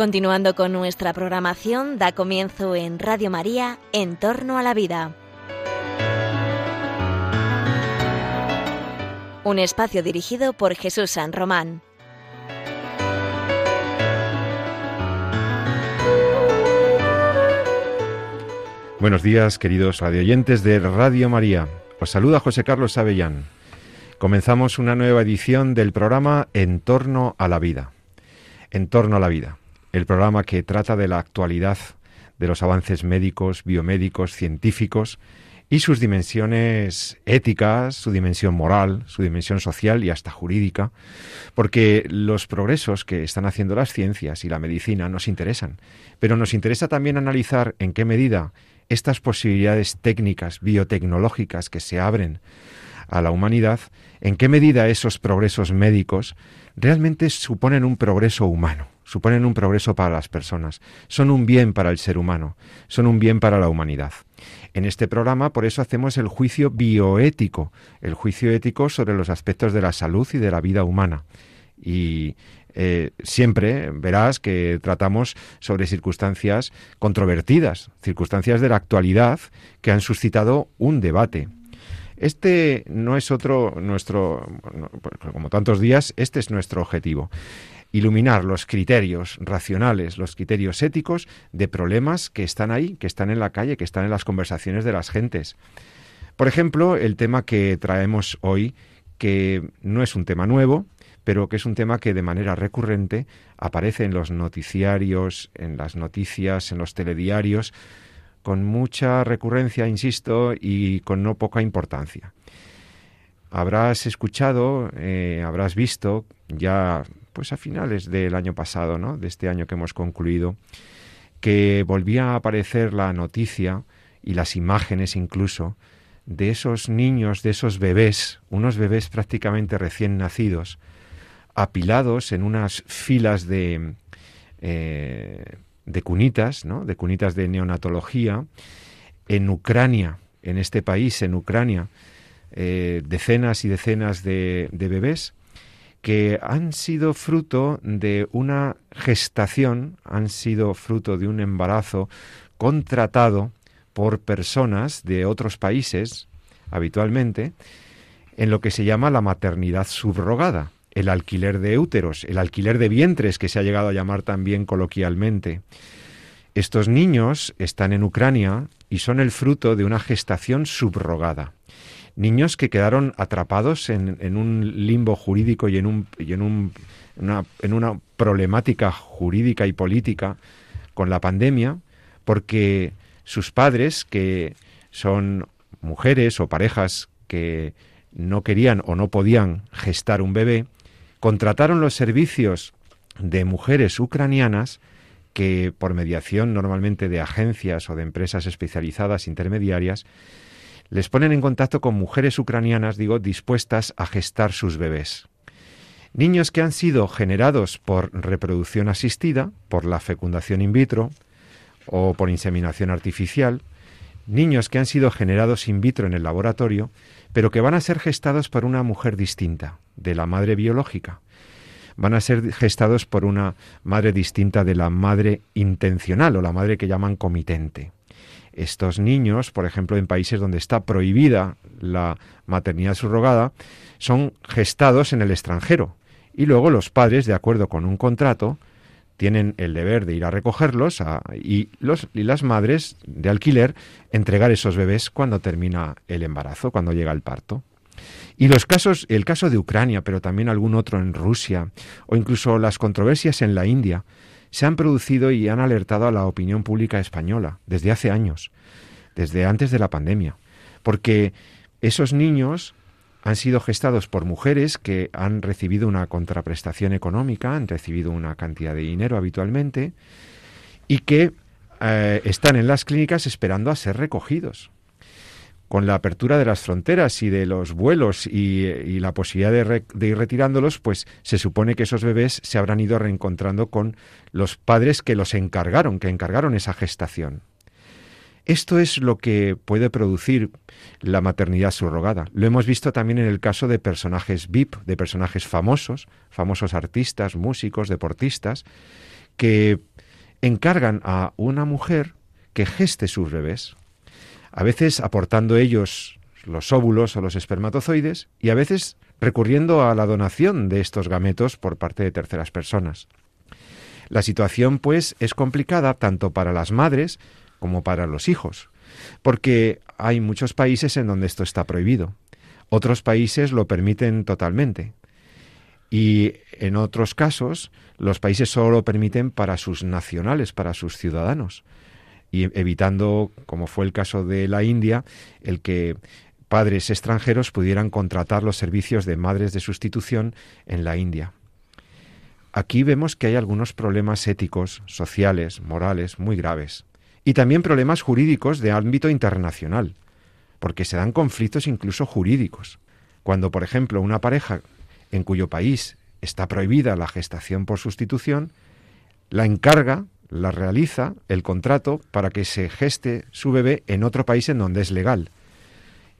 Continuando con nuestra programación, da comienzo en Radio María, En torno a la vida. Un espacio dirigido por Jesús San Román. Buenos días, queridos radioyentes de Radio María. Os saluda José Carlos Avellán. Comenzamos una nueva edición del programa En torno a la vida. En torno a la vida el programa que trata de la actualidad de los avances médicos, biomédicos, científicos y sus dimensiones éticas, su dimensión moral, su dimensión social y hasta jurídica, porque los progresos que están haciendo las ciencias y la medicina nos interesan, pero nos interesa también analizar en qué medida estas posibilidades técnicas, biotecnológicas que se abren a la humanidad, en qué medida esos progresos médicos realmente suponen un progreso humano suponen un progreso para las personas, son un bien para el ser humano, son un bien para la humanidad. En este programa, por eso hacemos el juicio bioético, el juicio ético sobre los aspectos de la salud y de la vida humana. Y eh, siempre verás que tratamos sobre circunstancias controvertidas, circunstancias de la actualidad que han suscitado un debate. Este no es otro nuestro, como tantos días, este es nuestro objetivo iluminar los criterios racionales, los criterios éticos de problemas que están ahí, que están en la calle, que están en las conversaciones de las gentes. Por ejemplo, el tema que traemos hoy, que no es un tema nuevo, pero que es un tema que de manera recurrente aparece en los noticiarios, en las noticias, en los telediarios, con mucha recurrencia, insisto, y con no poca importancia. Habrás escuchado, eh, habrás visto ya pues a finales del año pasado, ¿no? de este año que hemos concluido, que volvía a aparecer la noticia y las imágenes incluso de esos niños, de esos bebés, unos bebés prácticamente recién nacidos, apilados en unas filas de, eh, de cunitas, ¿no? de cunitas de neonatología, en Ucrania, en este país, en Ucrania, eh, decenas y decenas de, de bebés que han sido fruto de una gestación, han sido fruto de un embarazo contratado por personas de otros países, habitualmente, en lo que se llama la maternidad subrogada, el alquiler de úteros, el alquiler de vientres, que se ha llegado a llamar también coloquialmente. Estos niños están en Ucrania y son el fruto de una gestación subrogada niños que quedaron atrapados en, un limbo jurídico y en, un, y en, un, en una problemática jurídica y política con la pandemia, porque sus padres, que son mujeres o parejas que no querían o no podían gestar un bebé, contrataron los servicios de mujeres ucranianas que por mediación normalmente de agencias o de empresas especializadas intermediarias les ponen en contacto con mujeres ucranianas, digo, dispuestas a gestar sus bebés. Niños que han sido generados por reproducción asistida, por la fecundación in vitro o por inseminación artificial, niños que han sido generados in vitro en el laboratorio, pero que van a ser gestados por una mujer distinta de la madre biológica. Van a ser gestados por una madre distinta de la madre intencional o la madre que llaman comitente estos niños, por ejemplo, en países donde está prohibida la maternidad subrogada, son gestados en el extranjero y luego los padres, de acuerdo con un contrato, tienen el deber de ir a recogerlos y, los, y las madres de alquiler entregar esos bebés cuando termina el embarazo, cuando llega el parto. Y los casos, el caso de Ucrania, pero también algún otro en Rusia, o incluso las controversias en la India, se han producido y han alertado a la opinión pública española desde hace años, desde antes de la pandemia, porque esos niños han sido gestados por mujeres que han recibido una contraprestación económica, han recibido una cantidad de dinero habitualmente y que eh, están en las clínicas esperando a ser recogidos con la apertura de las fronteras y de los vuelos y, la posibilidad de, ir retirándolos, pues se supone que esos bebés se habrán ido reencontrando con los padres que los encargaron, que encargaron esa gestación. Esto es lo que puede producir la maternidad subrogada. Lo hemos visto también en el caso de personajes VIP, de personajes famosos, famosos artistas, músicos, deportistas, que encargan a una mujer que geste sus bebés, a veces aportando ellos los óvulos o los espermatozoides y a veces recurriendo a la donación de estos gametos por parte de terceras personas. La situación, pues, es complicada tanto para las madres como para los hijos, porque hay muchos países en donde esto está prohibido. Otros países lo permiten totalmente. Y en otros casos, los países solo lo permiten para sus nacionales, para sus ciudadanos, y evitando, como fue el caso de la India, el que padres extranjeros pudieran contratar los servicios de madres de sustitución en la India. Aquí vemos que hay algunos problemas éticos, sociales, morales muy graves y también problemas jurídicos de ámbito internacional, porque se dan conflictos incluso jurídicos. Cuando, por ejemplo, una pareja en cuyo país está prohibida la gestación por sustitución, la encarga, la realiza el contrato para que se geste su bebé en otro país en donde es legal.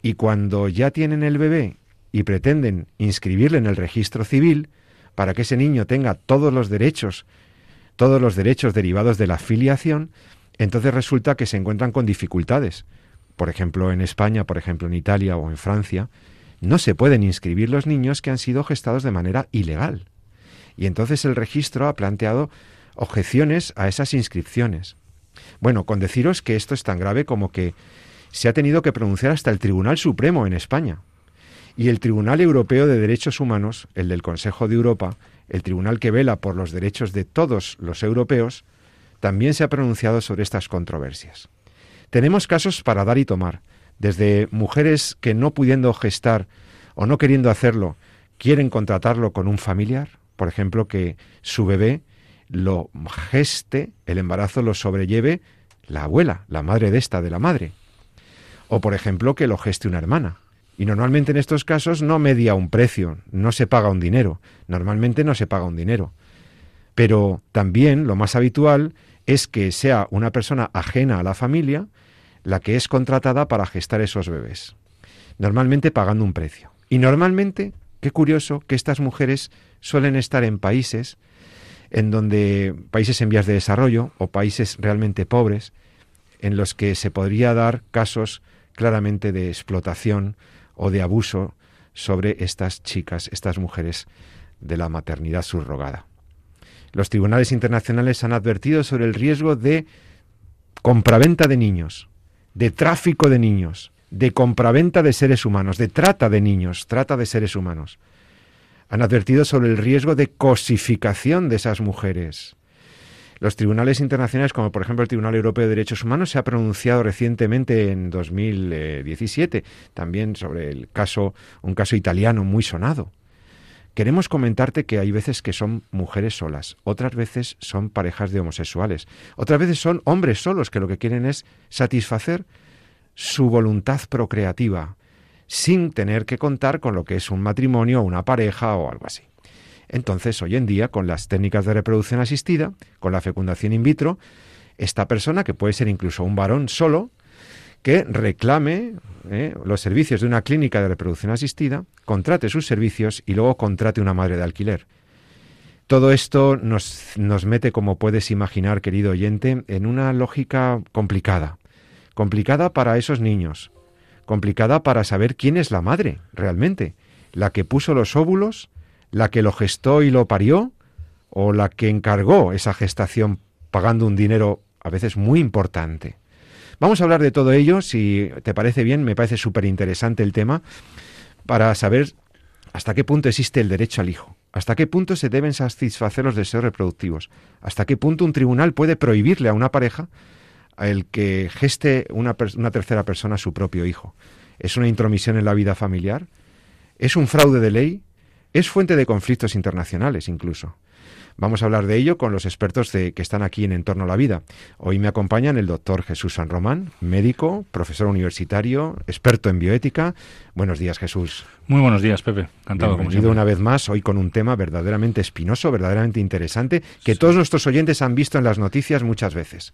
Y cuando ya tienen el bebé y pretenden inscribirle en el registro civil, para que ese niño tenga todos los derechos, todos los derechos derivados de la filiación, entonces resulta que se encuentran con dificultades. Por ejemplo, en España, por ejemplo, en Italia o en Francia, no se pueden inscribir los niños que han sido gestados de manera ilegal. Y entonces el registro ha planteado objeciones a esas inscripciones. Bueno, con deciros que esto es tan grave como que se ha tenido que pronunciar hasta el Tribunal Supremo en España. Y el Tribunal Europeo de Derechos Humanos, el del Consejo de Europa, el tribunal que vela por los derechos de todos los europeos, también se ha pronunciado sobre estas controversias. Tenemos casos para dar y tomar, desde mujeres que no pudiendo gestar o no queriendo hacerlo, quieren contratarlo con un familiar, por ejemplo, que su bebé lo geste, el embarazo lo sobrelleve la abuela, la madre de esta, de la madre. O, por ejemplo, que lo geste una hermana. Y normalmente en estos casos no media un precio, no se paga un dinero. Normalmente no se paga un dinero. Pero también lo más habitual es que sea una persona ajena a la familia la que es contratada para gestar esos bebés. Normalmente pagando un precio. Y normalmente, qué curioso, que estas mujeres suelen estar en países en donde países en vías de desarrollo o países realmente pobres en los que se podría dar casos claramente de explotación o de abuso sobre estas chicas, estas mujeres de la maternidad subrogada. Los tribunales internacionales han advertido sobre el riesgo de compraventa de niños, de tráfico de niños, de compraventa de seres humanos, de trata de niños, trata de seres humanos. Han advertido sobre el riesgo de cosificación de esas mujeres. Los tribunales internacionales, como por ejemplo el Tribunal Europeo de Derechos Humanos, se ha pronunciado recientemente en 2017 también sobre el caso, un caso italiano muy sonado. Queremos comentarte que hay veces que son mujeres solas, otras veces son parejas de homosexuales, otras veces son hombres solos que lo que quieren es satisfacer su voluntad procreativa, sin tener que contar con lo que es un matrimonio o una pareja o algo así. Entonces, hoy en día, con las técnicas de reproducción asistida, con la fecundación in vitro, esta persona, que puede ser incluso un varón solo, que reclame eh, los servicios de una clínica de reproducción asistida, contrate sus servicios y luego contrate una madre de alquiler. Todo esto nos, nos mete, como puedes imaginar, querido oyente, en una lógica complicada. Complicada para esos niños, complicada para saber quién es la madre, realmente, la que puso los óvulos, la que lo gestó y lo parió, o la que encargó esa gestación pagando un dinero a veces muy importante. Vamos a hablar de todo ello, si te parece bien, me parece súper interesante el tema, para saber hasta qué punto existe el derecho al hijo, hasta qué punto se deben satisfacer los deseos reproductivos, hasta qué punto un tribunal puede prohibirle a una pareja el que geste una, tercera persona su propio hijo. ¿Es una intromisión en la vida familiar? ¿Es un fraude de ley? ¿Es fuente de conflictos internacionales incluso? Vamos a hablar de ello con los expertos de, que están aquí en Entorno a la Vida. Hoy me acompañan el doctor Jesús San Román, médico, profesor universitario, experto en bioética. Buenos días, Jesús. Muy buenos días, Pepe. Encantado. Bienvenido una vez más, hoy con un tema verdaderamente espinoso, verdaderamente interesante, que todos nuestros oyentes han visto en las noticias muchas veces.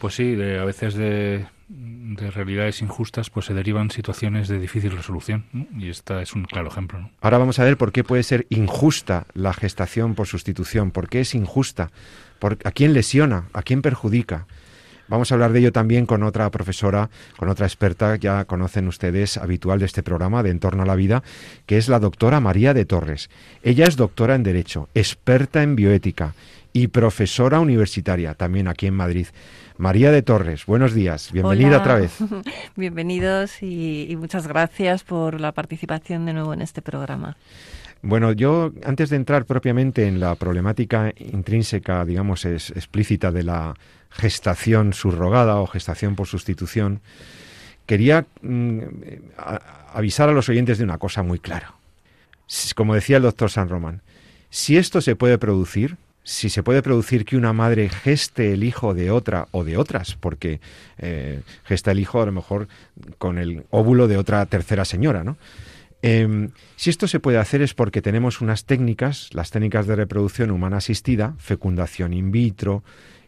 Pues sí, a veces de, realidades injustas pues se derivan situaciones de difícil resolución y esta es un claro ejemplo. Ahora vamos a ver por qué puede ser injusta la gestación por sustitución, por qué es injusta. ¿A quién lesiona? ¿A quién perjudica? Vamos a hablar de ello también con otra profesora, con otra experta, ya conocen ustedes, habitual de este programa de Entorno a la Vida, que es la doctora María de Torres. Ella es doctora en Derecho, experta en bioética y profesora universitaria, también aquí en Madrid. María de Torres, buenos días, bienvenida otra vez. Bienvenidos y, muchas gracias por la participación de nuevo en este programa. Bueno, yo antes de entrar propiamente en la problemática intrínseca, digamos, es, explícita de la gestación subrogada o gestación por sustitución, quería mm, avisar a los oyentes de una cosa muy clara. Como decía el doctor San Román, si esto se puede producir, si se puede producir que una madre geste el hijo de otra o de otras, porque eh, gesta el hijo a lo mejor con el óvulo de otra tercera señora, ¿no? Em, si esto se puede hacer es porque tenemos unas técnicas, las técnicas de reproducción humana asistida, fecundación in vitro,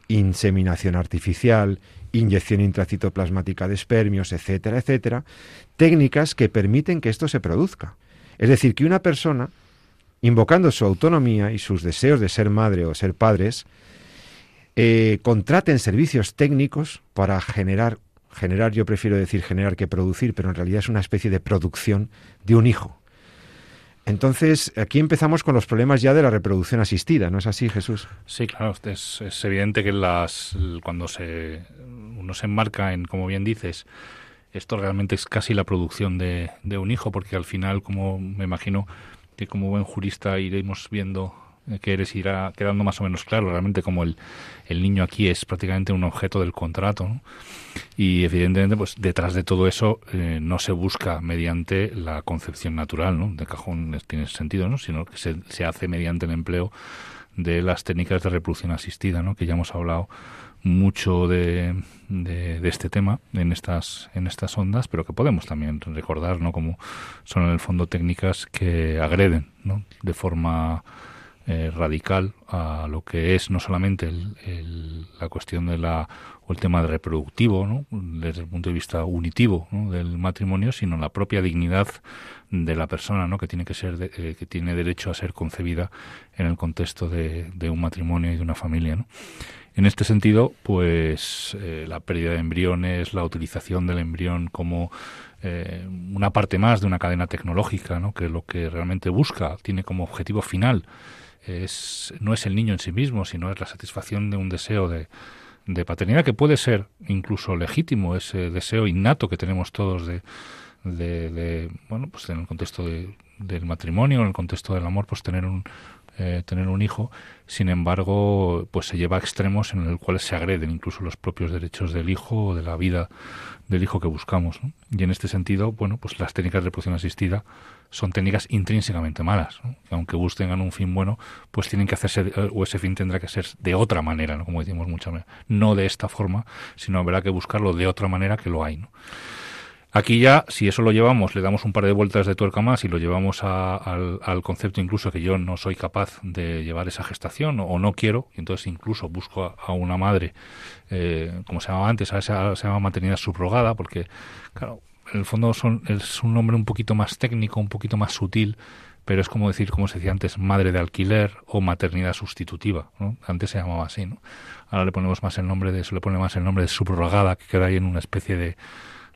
inseminación artificial, inyección intracitoplasmática de espermios, etcétera, etcétera, técnicas que permiten que esto se produzca. Es decir, que una persona, invocando su autonomía y sus deseos de ser madre o ser padres, eh, contraten servicios técnicos para generar, generar, yo prefiero decir generar que producir, pero en realidad es una especie de producción de un hijo. Entonces, aquí empezamos con los problemas ya de la reproducción asistida, ¿no es así, Jesús? Sí, claro, es, evidente que las, cuando se, uno se enmarca en, como bien dices, esto realmente es casi la producción de, de un hijo, porque al final, como me imagino como buen jurista iremos viendo que eres irá quedando más o menos claro realmente como el, el niño aquí es prácticamente un objeto del contrato y evidentemente pues detrás de todo eso eh, no se busca mediante la concepción natural ¿no? de cajón tiene sentido ¿no? sino que se, se hace mediante el empleo de las técnicas de reproducción asistida ¿no? que ya hemos hablado mucho de, de, de, este tema en estas en estas ondas pero que podemos también recordar no como son en el fondo técnicas que agreden ¿no? de forma eh, radical a lo que es no solamente el, la cuestión de la o el tema reproductivo ¿no? desde el punto de vista unitivo del matrimonio sino la propia dignidad de la persona ¿no? que tiene que ser eh, que tiene derecho a ser concebida en el contexto de, de un matrimonio y de una familia ¿no? En este sentido pues eh, la pérdida de embriones la utilización del embrión como eh, una parte más de una cadena tecnológica, ¿no? que lo que realmente busca, tiene como objetivo final es, no es el niño en sí mismo, sino es la satisfacción de un deseo de, de paternidad que puede ser incluso legítimo, ese deseo innato que tenemos todos de, de, bueno, pues en el contexto del matrimonio, en el contexto del amor, pues tener un, eh, tener un hijo, sin embargo, pues se lleva a extremos en los cuales se agreden incluso los propios derechos del hijo o de la vida del hijo que buscamos. Y en este sentido, bueno, pues las técnicas de reproducción asistida son técnicas intrínsecamente malas, que aunque busquen un fin bueno, pues tienen que hacerse, o ese fin tendrá que ser de otra manera, ¿no? como decimos muchas veces, no de esta forma, sino habrá que buscarlo de otra manera que lo hay. Aquí ya, si eso lo llevamos, le damos un par de vueltas de tuerca más y lo llevamos al, concepto incluso que yo no soy capaz de llevar esa gestación o, no quiero, y entonces incluso busco a, una madre, eh, como se llamaba antes, a esa, se llama maternidad subrogada, porque, claro, en el fondo son, es un nombre un poquito más técnico, un poquito más sutil, pero es como decir, como se decía antes, madre de alquiler o maternidad sustitutiva, ¿no? Antes se llamaba así, ¿no? Ahora le ponemos más el nombre de, eso le pone más el nombre de subrogada, que queda ahí en una especie de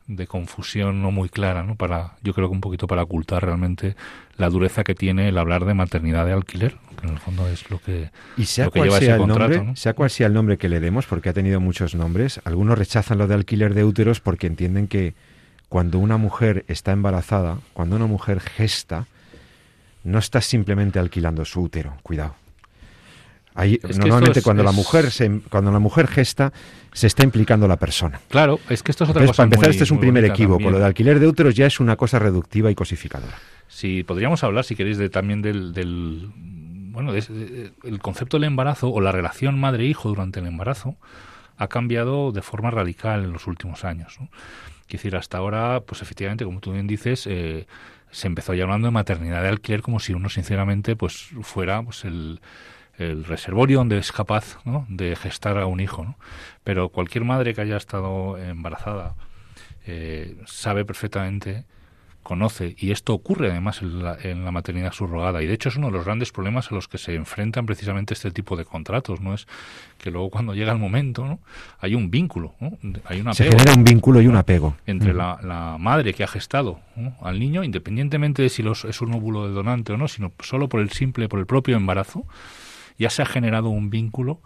de confusión no muy clara, ¿no? Para, yo creo que un poquito para ocultar realmente la dureza que tiene el hablar de maternidad de alquiler, que en el fondo es lo que, y sea cual sea el nombre, sea cual sea el nombre que le demos, porque ha tenido muchos nombres, algunos rechazan lo de alquiler de úteros porque entienden que cuando una mujer está embarazada, cuando una mujer gesta, no está simplemente alquilando su útero, cuidado normalmente cuando la mujer se, cuando la mujer gesta se está implicando la persona. Claro, es que esto es otra cosa. Para empezar, este es un primer equívoco. Lo de alquiler de úteros ya es una cosa reductiva y cosificadora. Sí, podríamos hablar, si queréis, de, también del, del bueno, el concepto del embarazo o la relación madre-hijo durante el embarazo ha cambiado de forma radical en los últimos años. ¿no? Quiero decir, hasta ahora, pues efectivamente, como tú bien dices, eh, se empezó ya hablando de maternidad de alquiler como si uno, sinceramente, pues fuera pues el el reservorio donde es capaz de gestar a un hijo. ¿no? Pero cualquier madre que haya estado embarazada eh, sabe perfectamente conoce, y esto ocurre además en la, maternidad subrogada, y de hecho es uno de los grandes problemas a los que se enfrentan precisamente este tipo de contratos, ¿no? Es que luego cuando llega el momento, ¿no? Hay un vínculo, Hay un apego. Se genera un vínculo y un apego. Entre la, madre que ha gestado al niño, independientemente de si los, es un óvulo de donante o no, sino solo por el simple, por el propio embarazo, ya se ha generado un vínculo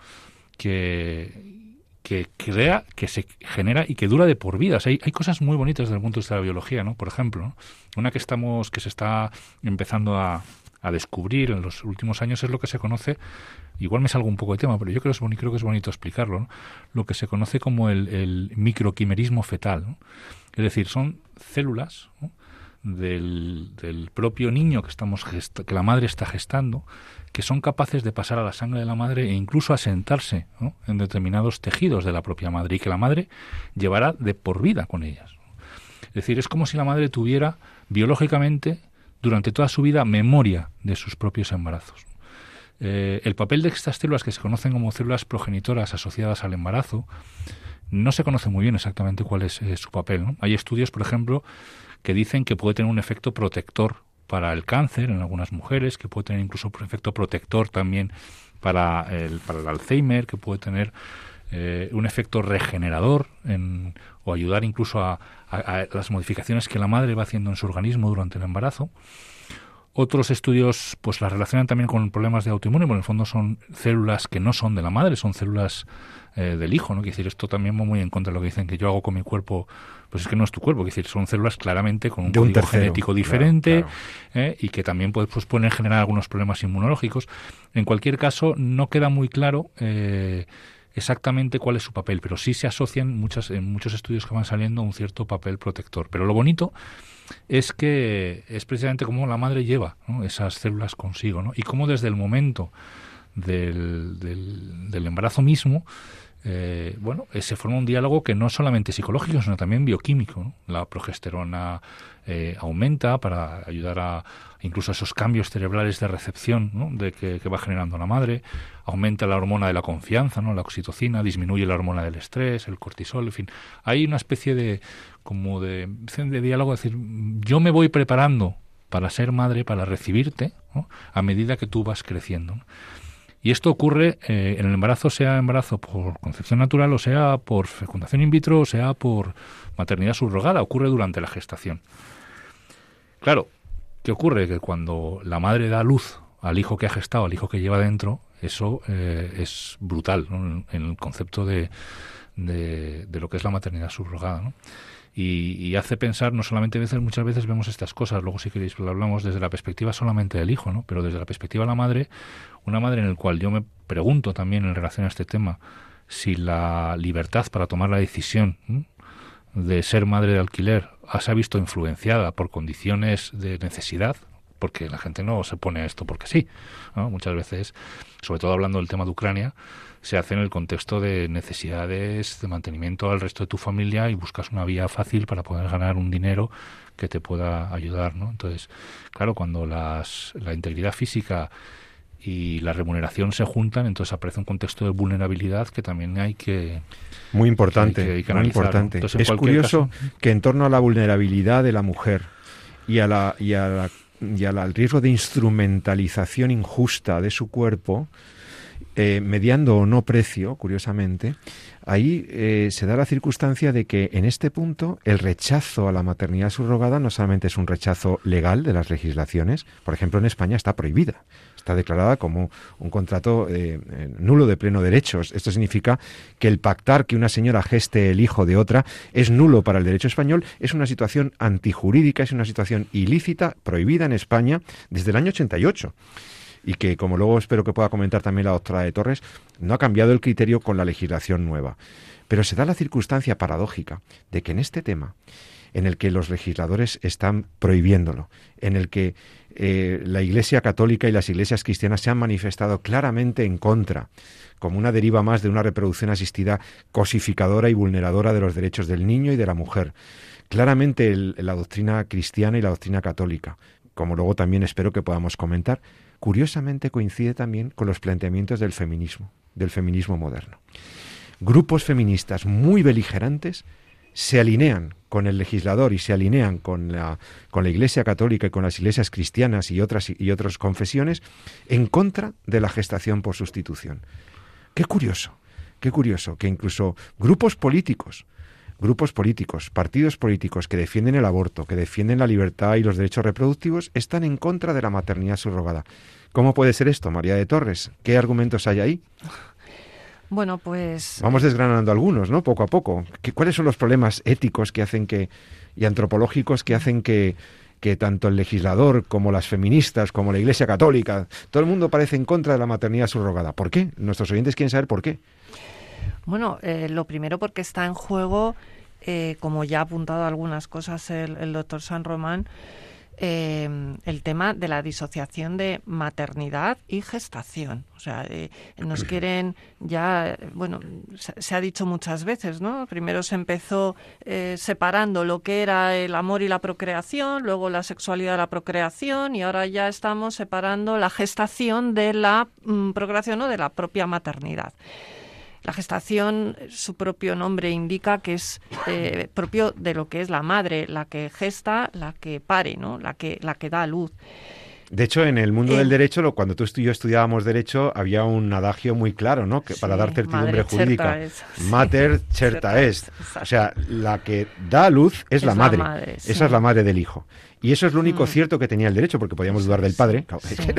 que, que crea, que se genera y que dura de por vida. hay, hay, cosas muy bonitas desde el punto de vista de la biología, ¿no? Por ejemplo, una que estamos, que se está empezando a, a, descubrir en los últimos años es lo que se conoce, igual me salgo un poco de tema, pero yo creo, es creo que es bonito explicarlo, lo que se conoce como el, el microquimerismo fetal. Es decir, son células del, del, propio niño que, estamos que la madre está gestando, que son capaces de pasar a la sangre de la madre e incluso asentarse en determinados tejidos de la propia madre y que la madre llevará de por vida con ellas. Es decir, es como si la madre tuviera biológicamente durante toda su vida memoria de sus propios embarazos. Eh, el papel de estas células que se conocen como células progenitoras asociadas al embarazo no se conoce muy bien exactamente cuál es su papel. Hay estudios, por ejemplo, que dicen que puede tener un efecto protector para el cáncer en algunas mujeres, que puede tener incluso un efecto protector también para el, para el Alzheimer, que puede tener eh, un efecto regenerador en, o ayudar incluso a, las modificaciones que la madre va haciendo en su organismo durante el embarazo. Otros estudios pues las relacionan también con problemas de autoinmune, porque en el fondo son células que no son de la madre, son células eh, del hijo, ¿no? Quiere decir, esto también va muy en contra de lo que dicen que yo hago con mi cuerpo, pues es que no es tu cuerpo, quiere decir, son células claramente con un código genético diferente ¿eh? y que también pues, pues, pueden generar algunos problemas inmunológicos. En cualquier caso, no queda muy claro eh, exactamente cuál es su papel, pero sí se asocian muchas, en muchos estudios que van saliendo un cierto papel protector. Pero lo bonito es que es precisamente como la madre lleva esas células consigo, ¿no? Y cómo desde el momento del, del, embarazo mismo, eh, bueno, eh, se forma un diálogo que no es solamente psicológico, sino también bioquímico. La progesterona eh, aumenta para ayudar a incluso a esos cambios cerebrales de recepción de que, va generando la madre. Aumenta la hormona de la confianza, ¿no? la oxitocina, disminuye la hormona del estrés, el cortisol, en fin. Hay una especie de como de, diálogo, es decir, yo me voy preparando para ser madre, para recibirte, a medida que tú vas creciendo. Y esto ocurre eh, en el embarazo, sea embarazo por concepción natural, o sea por fecundación in vitro, o sea por maternidad subrogada, ocurre durante la gestación. Claro, ¿qué ocurre? Que cuando la madre da luz al hijo que ha gestado, al hijo que lleva dentro, eso eh, es brutal en el concepto de, de, lo que es la maternidad subrogada. ¿no? y, hace pensar, no solamente veces, muchas veces vemos estas cosas, luego si queréis lo hablamos desde la perspectiva solamente del hijo, ¿no? pero desde la perspectiva de la madre, una madre en el cual yo me pregunto también en relación a este tema, si la libertad para tomar la decisión de ser madre de alquiler se ha visto influenciada por condiciones de necesidad, porque la gente no se pone a esto porque sí. Muchas veces, sobre todo hablando del tema de Ucrania, se hace en el contexto de necesidades de mantenimiento al resto de tu familia y buscas una vía fácil para poder ganar un dinero que te pueda ayudar, ¿no? Entonces, claro, cuando las, la integridad física y la remuneración se juntan, entonces aparece un contexto de vulnerabilidad que también hay que muy importante, muy importante. es curioso que en torno a la vulnerabilidad de la mujer y a la y a la y al riesgo de instrumentalización injusta de su cuerpo, eh, mediando o no precio, curiosamente, ahí eh, se da la circunstancia de que en este punto el rechazo a la maternidad subrogada no solamente es un rechazo legal de las legislaciones, por ejemplo en España está prohibida, está declarada como un contrato eh, nulo de pleno derecho. Esto significa que el pactar que una señora geste el hijo de otra es nulo para el derecho español, es una situación antijurídica, es una situación ilícita, prohibida en España desde el año 88 y que, como luego espero que pueda comentar también la doctora de Torres, no ha cambiado el criterio con la legislación nueva. Pero se da la circunstancia paradójica de que en este tema, en el que los legisladores están prohibiéndolo, en el que eh, la Iglesia católica y las iglesias cristianas se han manifestado claramente en contra, como una deriva más de una reproducción asistida cosificadora y vulneradora de los derechos del niño y de la mujer. Claramente la doctrina cristiana y la doctrina católica, como luego también espero que podamos comentar, curiosamente coincide también con los planteamientos del feminismo, del feminismo moderno. Grupos feministas muy beligerantes se alinean con el legislador y se alinean con la, con la Iglesia Católica y con las iglesias cristianas y otras, y otras confesiones en contra de la gestación por sustitución. Qué curioso, qué curioso que incluso grupos políticos, grupos políticos, partidos políticos que defienden el aborto, que defienden la libertad y los derechos reproductivos, están en contra de la maternidad subrogada. ¿Cómo puede ser esto, María de Torres? ¿Qué argumentos hay ahí? Bueno, pues... Vamos desgranando algunos, ¿no? Poco a poco. ¿Cuáles son los problemas éticos que hacen que, y antropológicos que hacen que, que tanto el legislador como las feministas, como la Iglesia Católica, todo el mundo parece en contra de la maternidad subrogada? ¿Por qué? Nuestros oyentes quieren saber por qué. Bueno, eh, lo primero porque está en juego, eh, como ya ha apuntado algunas cosas el, el doctor San Román, eh, el tema de la disociación de maternidad y gestación. O sea, eh, nos quieren ya, bueno, se, ha dicho muchas veces, ¿no? Primero se empezó eh, separando lo que era el amor y la procreación, luego la sexualidad y la procreación, y ahora ya estamos separando la gestación de la mm, procreación o de la propia maternidad. La gestación, su propio nombre indica que es eh, propio de lo que es la madre, la que gesta, la que pare, ¿no? la, que, la que da luz. De hecho, en el mundo del derecho, cuando tú y yo estudiábamos derecho, había un adagio muy claro, ¿no? Que para dar certidumbre jurídica. Mater certa est. O sea, la que da luz es, la madre. Esa es la madre del hijo. Y eso es lo único mm. cierto que tenía el derecho, porque podíamos dudar del padre,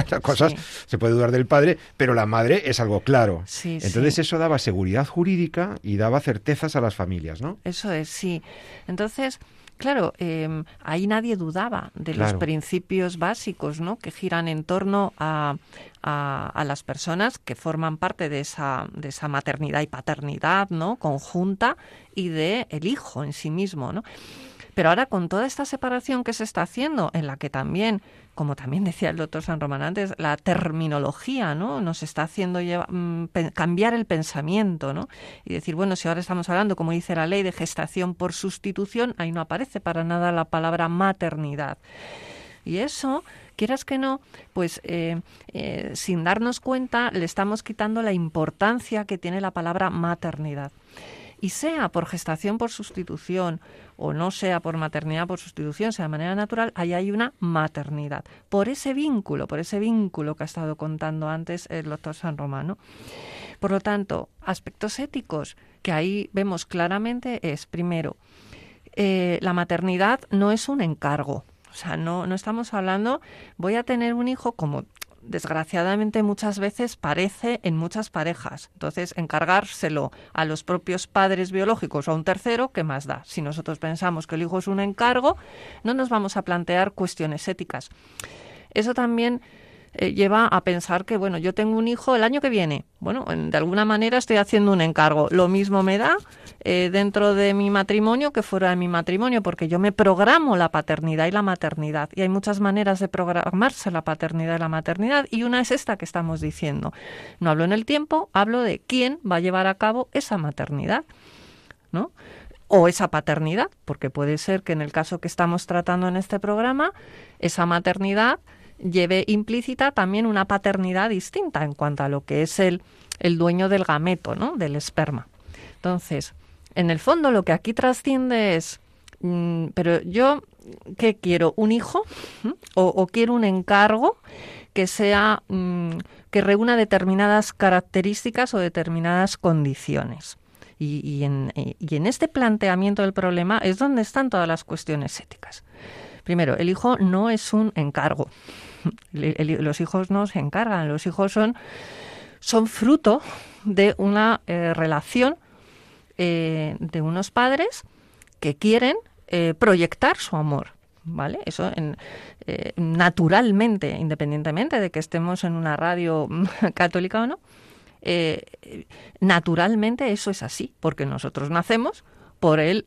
las cosas se puede dudar del padre, pero la madre es algo claro. Entonces eso daba seguridad jurídica y daba certezas a las familias, ¿no? Eso es, sí. Entonces, Claro, em, ahí nadie dudaba de los principios básicos ¿no? que giran en torno a, a, las personas que forman parte de esa, de esa maternidad y paternidad ¿no? conjunta y de el hijo en sí mismo. ¿no? Pero ahora con toda esta separación que se está haciendo, en la que también, como también decía el doctor San Román antes, la terminología ¿no? nos está haciendo mm, cambiar el pensamiento ¿no? y decir, bueno, si ahora estamos hablando, como dice la ley, de gestación por sustitución, ahí no aparece para nada la palabra maternidad. Y eso, quieras que no, pues eh, eh, sin darnos cuenta le estamos quitando la importancia que tiene la palabra maternidad y sea por gestación por sustitución o no sea por maternidad por sustitución, sea de manera natural, ahí hay una maternidad. Por ese vínculo, por ese vínculo que ha estado contando antes el doctor San Romano. Por lo tanto, aspectos éticos que ahí vemos claramente es, primero, eh, la maternidad no es un encargo. O sea, no, no estamos hablando, voy a tener un hijo como desgraciadamente muchas veces parece en muchas parejas. Entonces, encargárselo a los propios padres biológicos o a un tercero, ¿qué más da? Si nosotros pensamos que el hijo es un encargo, no nos vamos a plantear cuestiones éticas. Eso también eh, lleva a pensar que, bueno, yo tengo un hijo el año que viene. Bueno, de alguna manera estoy haciendo un encargo. Lo mismo me da eh, dentro de mi matrimonio que fuera de mi matrimonio, porque yo me programo la paternidad y la maternidad. Y hay muchas maneras de programarse la paternidad y la maternidad, y una es esta que estamos diciendo. No hablo en el tiempo, hablo de quién va a llevar a cabo esa maternidad. ¿No? o esa paternidad, porque puede ser que en el caso que estamos tratando en este programa, esa maternidad lleve implícita también una paternidad distinta en cuanto a lo que es el, el dueño del gameto, ¿no? del esperma. Entonces, en el fondo lo que aquí trasciende es, mm, pero yo, ¿qué quiero? ¿Un hijo? ¿O, quiero un encargo que sea, mm, que reúna determinadas características o determinadas condiciones? Y, en, y en este planteamiento del problema es donde están todas las cuestiones éticas. Primero, el hijo no es un encargo los hijos no se encargan, los hijos son, son fruto de una eh, relación eh, de unos padres que quieren eh, proyectar su amor. ¿Vale? Eso naturalmente, independientemente de que estemos en una radio católica o no, naturalmente eso es así, porque nosotros nacemos por el,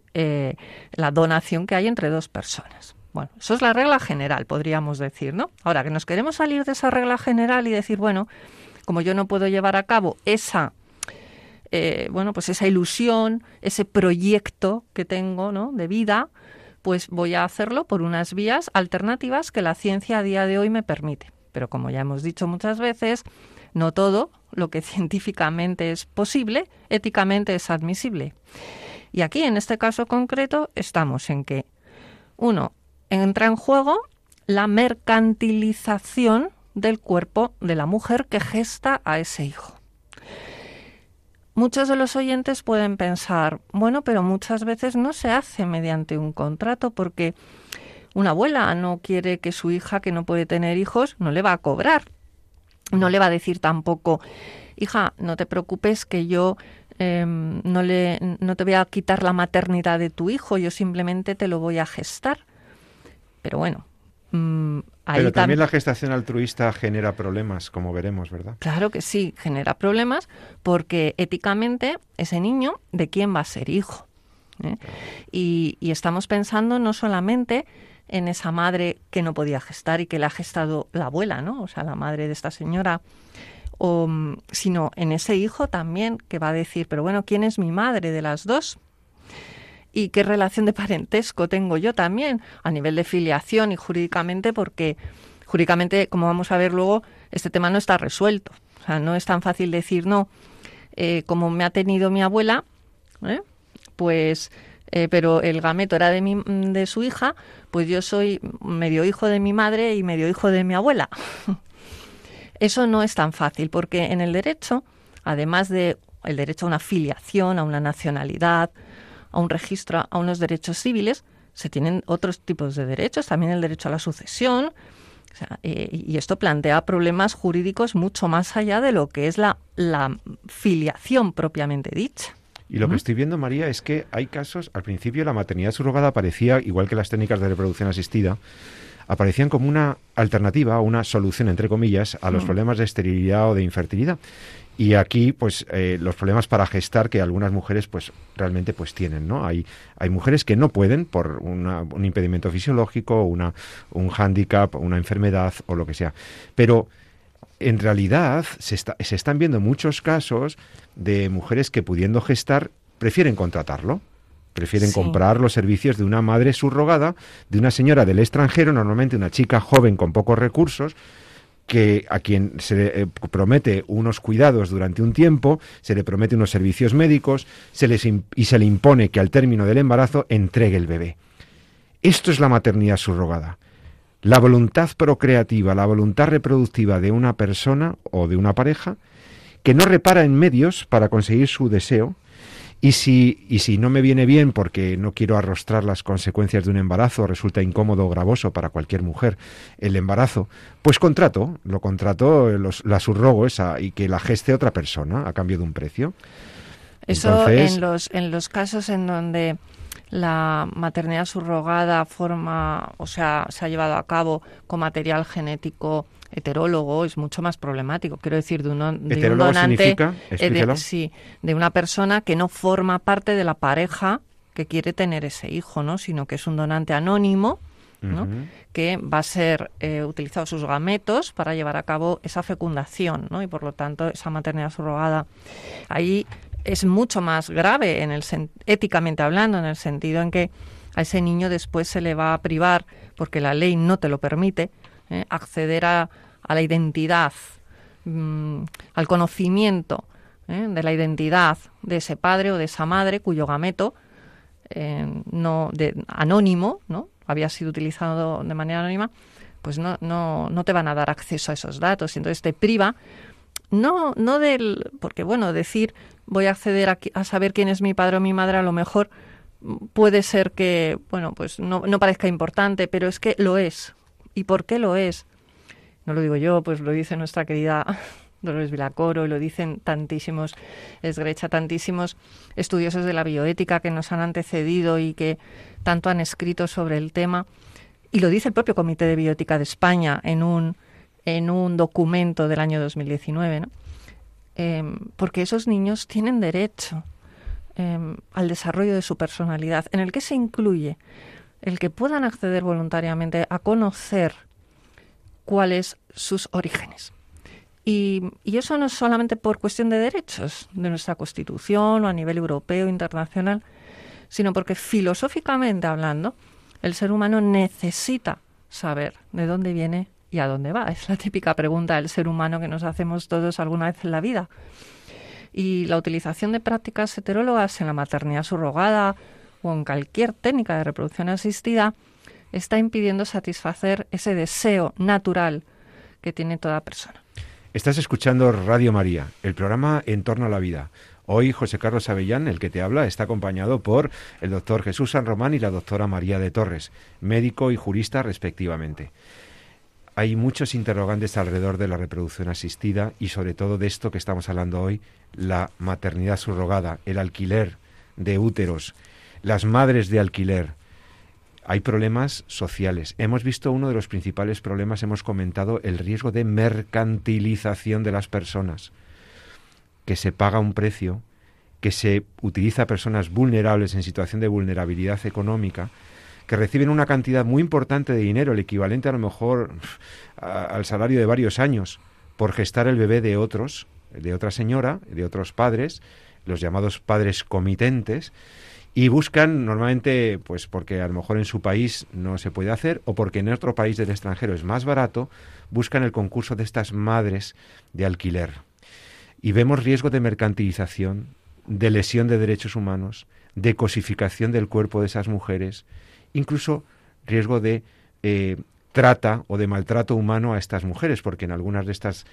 la donación que hay entre dos personas. Bueno, eso es la regla general, podríamos decir, ¿no? Ahora que nos queremos salir de esa regla general y decir, bueno, como yo no puedo llevar a cabo esa eh, bueno, pues esa ilusión, ese proyecto que tengo, ¿no? De vida, pues voy a hacerlo por unas vías alternativas que la ciencia a día de hoy me permite. Pero como ya hemos dicho muchas veces, no todo lo que científicamente es posible, éticamente es admisible. Y aquí, en este caso concreto, estamos en que, uno, entra en juego la mercantilización del cuerpo de la mujer que gesta a ese hijo. Muchos de los oyentes pueden pensar, bueno, pero muchas veces no se hace mediante un contrato porque una abuela no quiere que su hija, que no puede tener hijos, no le va a cobrar. No le va a decir tampoco, hija, no te preocupes que yo em, no, te voy a quitar la maternidad de tu hijo, yo simplemente te lo voy a gestar. Pero bueno, mm, Pero también la gestación altruista genera problemas, como veremos, ¿verdad? Claro que sí, genera problemas porque éticamente ese niño, ¿de quién va a ser hijo? ¿Eh? Y, y, estamos pensando no solamente en esa madre que no podía gestar y que le ha gestado la abuela, ¿no? O sea, la madre de esta señora, o, mm, sino en ese hijo también que va a decir, pero bueno, ¿quién es mi madre de las dos? ¿Y qué relación de parentesco tengo yo también a nivel de filiación y jurídicamente? Porque jurídicamente, como vamos a ver luego, este tema no está resuelto. O sea, no es tan fácil decir, no, eh, como me ha tenido mi abuela, ¿eh? pues eh, pero el gameto era de, mi, de su hija, pues yo soy medio hijo de mi madre y medio hijo de mi abuela. Eso no es tan fácil, porque en el derecho, además de el derecho a una filiación, a una nacionalidad, a un registro, a unos derechos civiles, se tienen otros tipos de derechos, también el derecho a la sucesión, eh, y esto plantea problemas jurídicos mucho más allá de lo que es la filiación propiamente dicha. Y lo que estoy viendo, María, es que hay casos, al principio la maternidad subrogada aparecía, igual que las técnicas de reproducción asistida, aparecían como una alternativa, una solución, entre comillas, a los problemas de esterilidad o de infertilidad. Y aquí, pues, eh, los problemas para gestar que algunas mujeres, pues, realmente, pues, tienen, ¿no? Hay, hay mujeres que no pueden por un impedimento fisiológico, una, un hándicap, una enfermedad o lo que sea. Pero en realidad se, se están viendo muchos casos de mujeres que pudiendo gestar prefieren contratarlo. Prefieren comprar los servicios de una madre subrogada, de una señora del extranjero, normalmente una chica joven con pocos recursos, que a quien se le eh, promete unos cuidados durante un tiempo, se le promete unos servicios médicos se les y se le impone que al término del embarazo entregue el bebé. Esto es la maternidad subrogada. La voluntad procreativa, la voluntad reproductiva de una persona o de una pareja que no repara en medios para conseguir su deseo y si, y si no me viene bien porque no quiero arrostrar las consecuencias de un embarazo, resulta incómodo o gravoso para cualquier mujer el embarazo, pues contrato, lo contrato, los, la subrogo esa y que la geste otra persona a cambio de un precio. Eso en, los, en los casos en donde la maternidad subrogada forma, o sea, se ha llevado a cabo con material genético heterólogo es mucho más problemático. Quiero decir, de, un, de un donante, eh, de, sí, de una persona que no forma parte de la pareja que quiere tener ese hijo, ¿no? Sino que es un donante anónimo, ¿no? que va a ser eh, utilizado sus gametos para llevar a cabo esa fecundación, ¿no? Y por lo tanto esa maternidad subrogada ahí es mucho más grave en el éticamente hablando, en el sentido en que a ese niño después se le va a privar, porque la ley no te lo permite, ¿eh? acceder a, la identidad, mm, al conocimiento ¿eh? de la identidad de ese padre o de esa madre cuyo gameto eh, no de, anónimo, ¿no? había sido utilizado de manera anónima, pues no, no, no te van a dar acceso a esos datos. Y entonces te priva no, no del, porque bueno, decir voy a acceder a, saber quién es mi padre o mi madre, a lo mejor puede ser que, bueno, pues no, no parezca importante, pero es que lo es. ¿Y por qué lo es? No lo digo yo, pues lo dice nuestra querida Dolores Vilacoro y lo dicen tantísimos, esgrecha tantísimos estudiosos de la bioética que nos han antecedido y que tanto han escrito sobre el tema. Y lo dice el propio Comité de Bioética de España en un, en un documento del año 2019, ¿no? Em, porque esos niños tienen derecho em, al desarrollo de su personalidad, en el que se incluye el que puedan acceder voluntariamente a conocer cuáles sus orígenes. Y, y, eso no es solamente por cuestión de derechos de nuestra Constitución o a nivel europeo, internacional, sino porque filosóficamente hablando, el ser humano necesita saber de dónde viene ¿y a dónde va? Es la típica pregunta del ser humano que nos hacemos todos alguna vez en la vida. Y la utilización de prácticas heterólogas en la maternidad subrogada o en cualquier técnica de reproducción asistida está impidiendo satisfacer ese deseo natural que tiene toda persona. Estás escuchando Radio María, el programa En torno a la vida. Hoy José Carlos Avellán, el que te habla, está acompañado por el doctor Jesús San Román y la doctora María de Torres, médico y jurista respectivamente. Hay muchos interrogantes alrededor de la reproducción asistida y sobre todo de esto que estamos hablando hoy, la maternidad subrogada, el alquiler de úteros, las madres de alquiler. Hay problemas sociales. Hemos visto uno de los principales problemas, hemos comentado el riesgo de mercantilización de las personas que se paga un precio, que se utiliza a personas vulnerables en situación de vulnerabilidad económica, que reciben una cantidad muy importante de dinero, el equivalente a lo mejor al salario de varios años, por gestar el bebé de otros, de otra señora, de otros padres, los llamados padres comitentes, y buscan normalmente, pues porque a lo mejor en su país no se puede hacer o porque en otro país del extranjero es más barato, buscan el concurso de estas madres de alquiler. Y vemos riesgo de mercantilización, de lesión de derechos humanos, de cosificación del cuerpo de esas mujeres, incluso riesgo de eh, trata o de maltrato humano a estas mujeres, porque en algunas de estas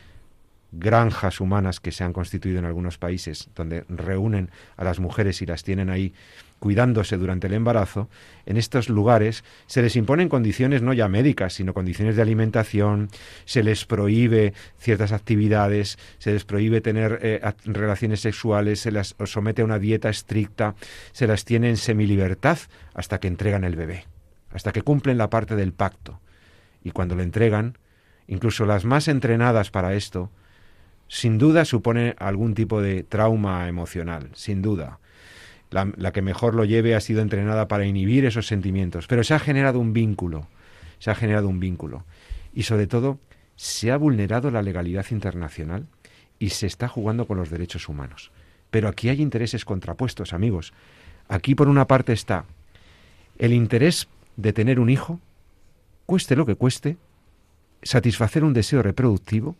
granjas humanas que se han constituido en algunos países, donde reúnen a las mujeres y las tienen ahí cuidándose durante el embarazo, en estos lugares se les imponen condiciones no ya médicas, sino condiciones de alimentación, se les prohíbe ciertas actividades, se les prohíbe tener eh, relaciones sexuales, se las somete a una dieta estricta, se las tiene en semilibertad hasta que entregan el bebé, hasta que cumplen la parte del pacto. Y cuando lo entregan, incluso las más entrenadas para esto, sin duda supone algún tipo de trauma emocional, sin duda la, que mejor lo lleve ha sido entrenada para inhibir esos sentimientos, pero se ha generado un vínculo, se ha generado un vínculo. Y sobre todo, se ha vulnerado la legalidad internacional y se está jugando con los derechos humanos. Pero aquí hay intereses contrapuestos, amigos. Aquí por una parte está el interés de tener un hijo, cueste lo que cueste, satisfacer un deseo reproductivo,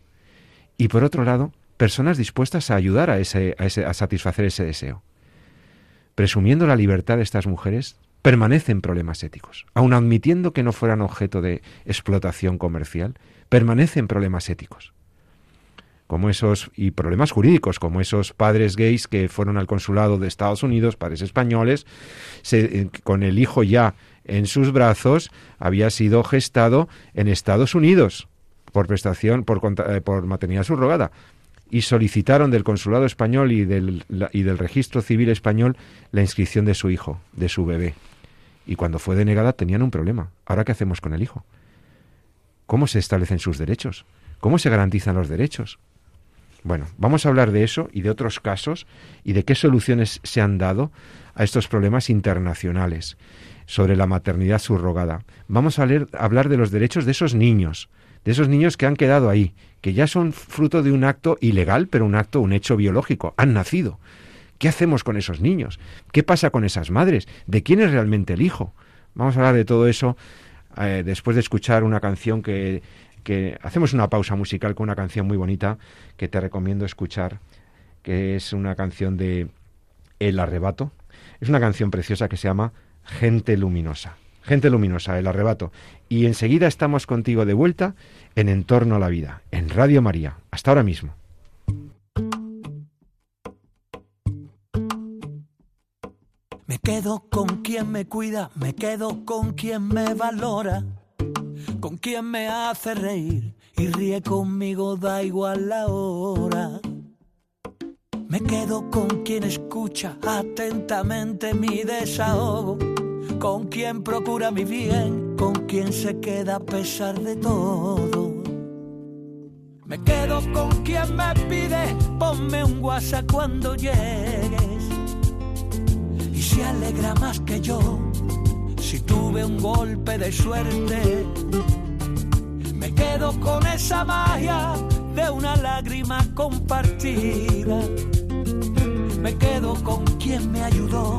y por otro lado, personas dispuestas a ayudar a, ese, a satisfacer ese deseo presumiendo la libertad de estas mujeres, permanecen problemas éticos. Aun admitiendo que no fueran objeto de explotación comercial, permanecen problemas éticos. Como esos, y problemas jurídicos, como esos padres gays que fueron al consulado de Estados Unidos, padres españoles, eh, con el hijo ya en sus brazos, había sido gestado en Estados Unidos por prestación, por, eh, por maternidad subrogada y solicitaron del consulado español y del, y del registro civil español la inscripción de su hijo, de su bebé. Y cuando fue denegada tenían un problema. ¿Ahora qué hacemos con el hijo? ¿Cómo se establecen sus derechos? ¿Cómo se garantizan los derechos? Bueno, vamos a hablar de eso y de otros casos y de qué soluciones se han dado a estos problemas internacionales sobre la maternidad subrogada. Vamos a, a hablar de los derechos de esos niños, de esos niños que han quedado ahí, que ya son fruto de un acto ilegal, pero un acto, un hecho biológico, han nacido. ¿Qué hacemos con esos niños? ¿Qué pasa con esas madres? ¿De quién es realmente el hijo? Vamos a hablar de todo eso eh, después de escuchar una canción que, que hacemos una pausa musical con una canción muy bonita que te recomiendo escuchar, que es una canción de El Arrebato. Es una canción preciosa que se llama Gente Luminosa. Gente luminosa, el arrebato. Y enseguida estamos contigo de vuelta en Entorno a la Vida, en Radio María. Hasta ahora mismo. Me quedo con quien me cuida, me quedo con quien me valora, con quien me hace reír y ríe conmigo, da igual la hora. Me quedo con quien escucha atentamente mi desahogo con quien procura mi bien, con quien se queda a pesar de todo. Me quedo con quien me pide, ponme un WhatsApp cuando llegues. Y se alegra más que yo si tuve un golpe de suerte. Me quedo con esa magia de una lágrima compartida. Me quedo con quien me ayudó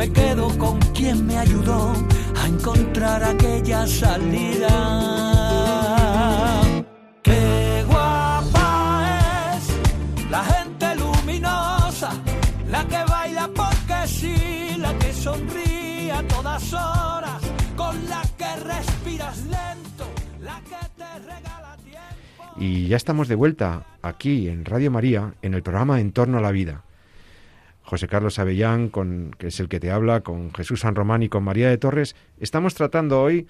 me quedo con quien me ayudó a encontrar aquella salida. Qué guapa es la gente luminosa, la que baila porque sí, la que sonríe a todas horas, con la que respiras lento, la que te regala tiempo. Y ya estamos de vuelta aquí en Radio María, en el programa En torno a la vida. José Carlos Avellán, con, que es el que te habla, con Jesús San Román y con María de Torres, estamos tratando hoy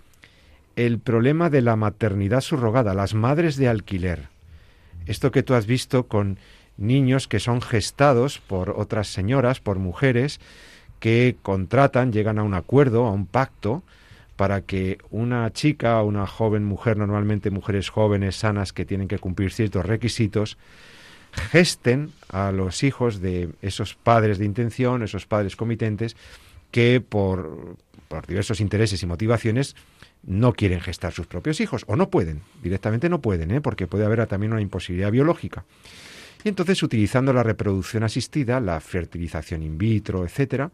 el problema de la maternidad subrogada, las madres de alquiler. Esto que tú has visto con niños que son gestados por otras señoras, por mujeres, que contratan, llegan a un acuerdo, a un pacto, para que una chica, una joven mujer, normalmente mujeres jóvenes, sanas, que tienen que cumplir ciertos requisitos, gesten a los hijos de esos padres de intención, esos padres comitentes, que por, diversos intereses y motivaciones no quieren gestar sus propios hijos o no pueden, directamente no pueden, ¿eh? porque puede haber también una imposibilidad biológica. Y entonces utilizando la reproducción asistida, la fertilización in vitro, etcétera,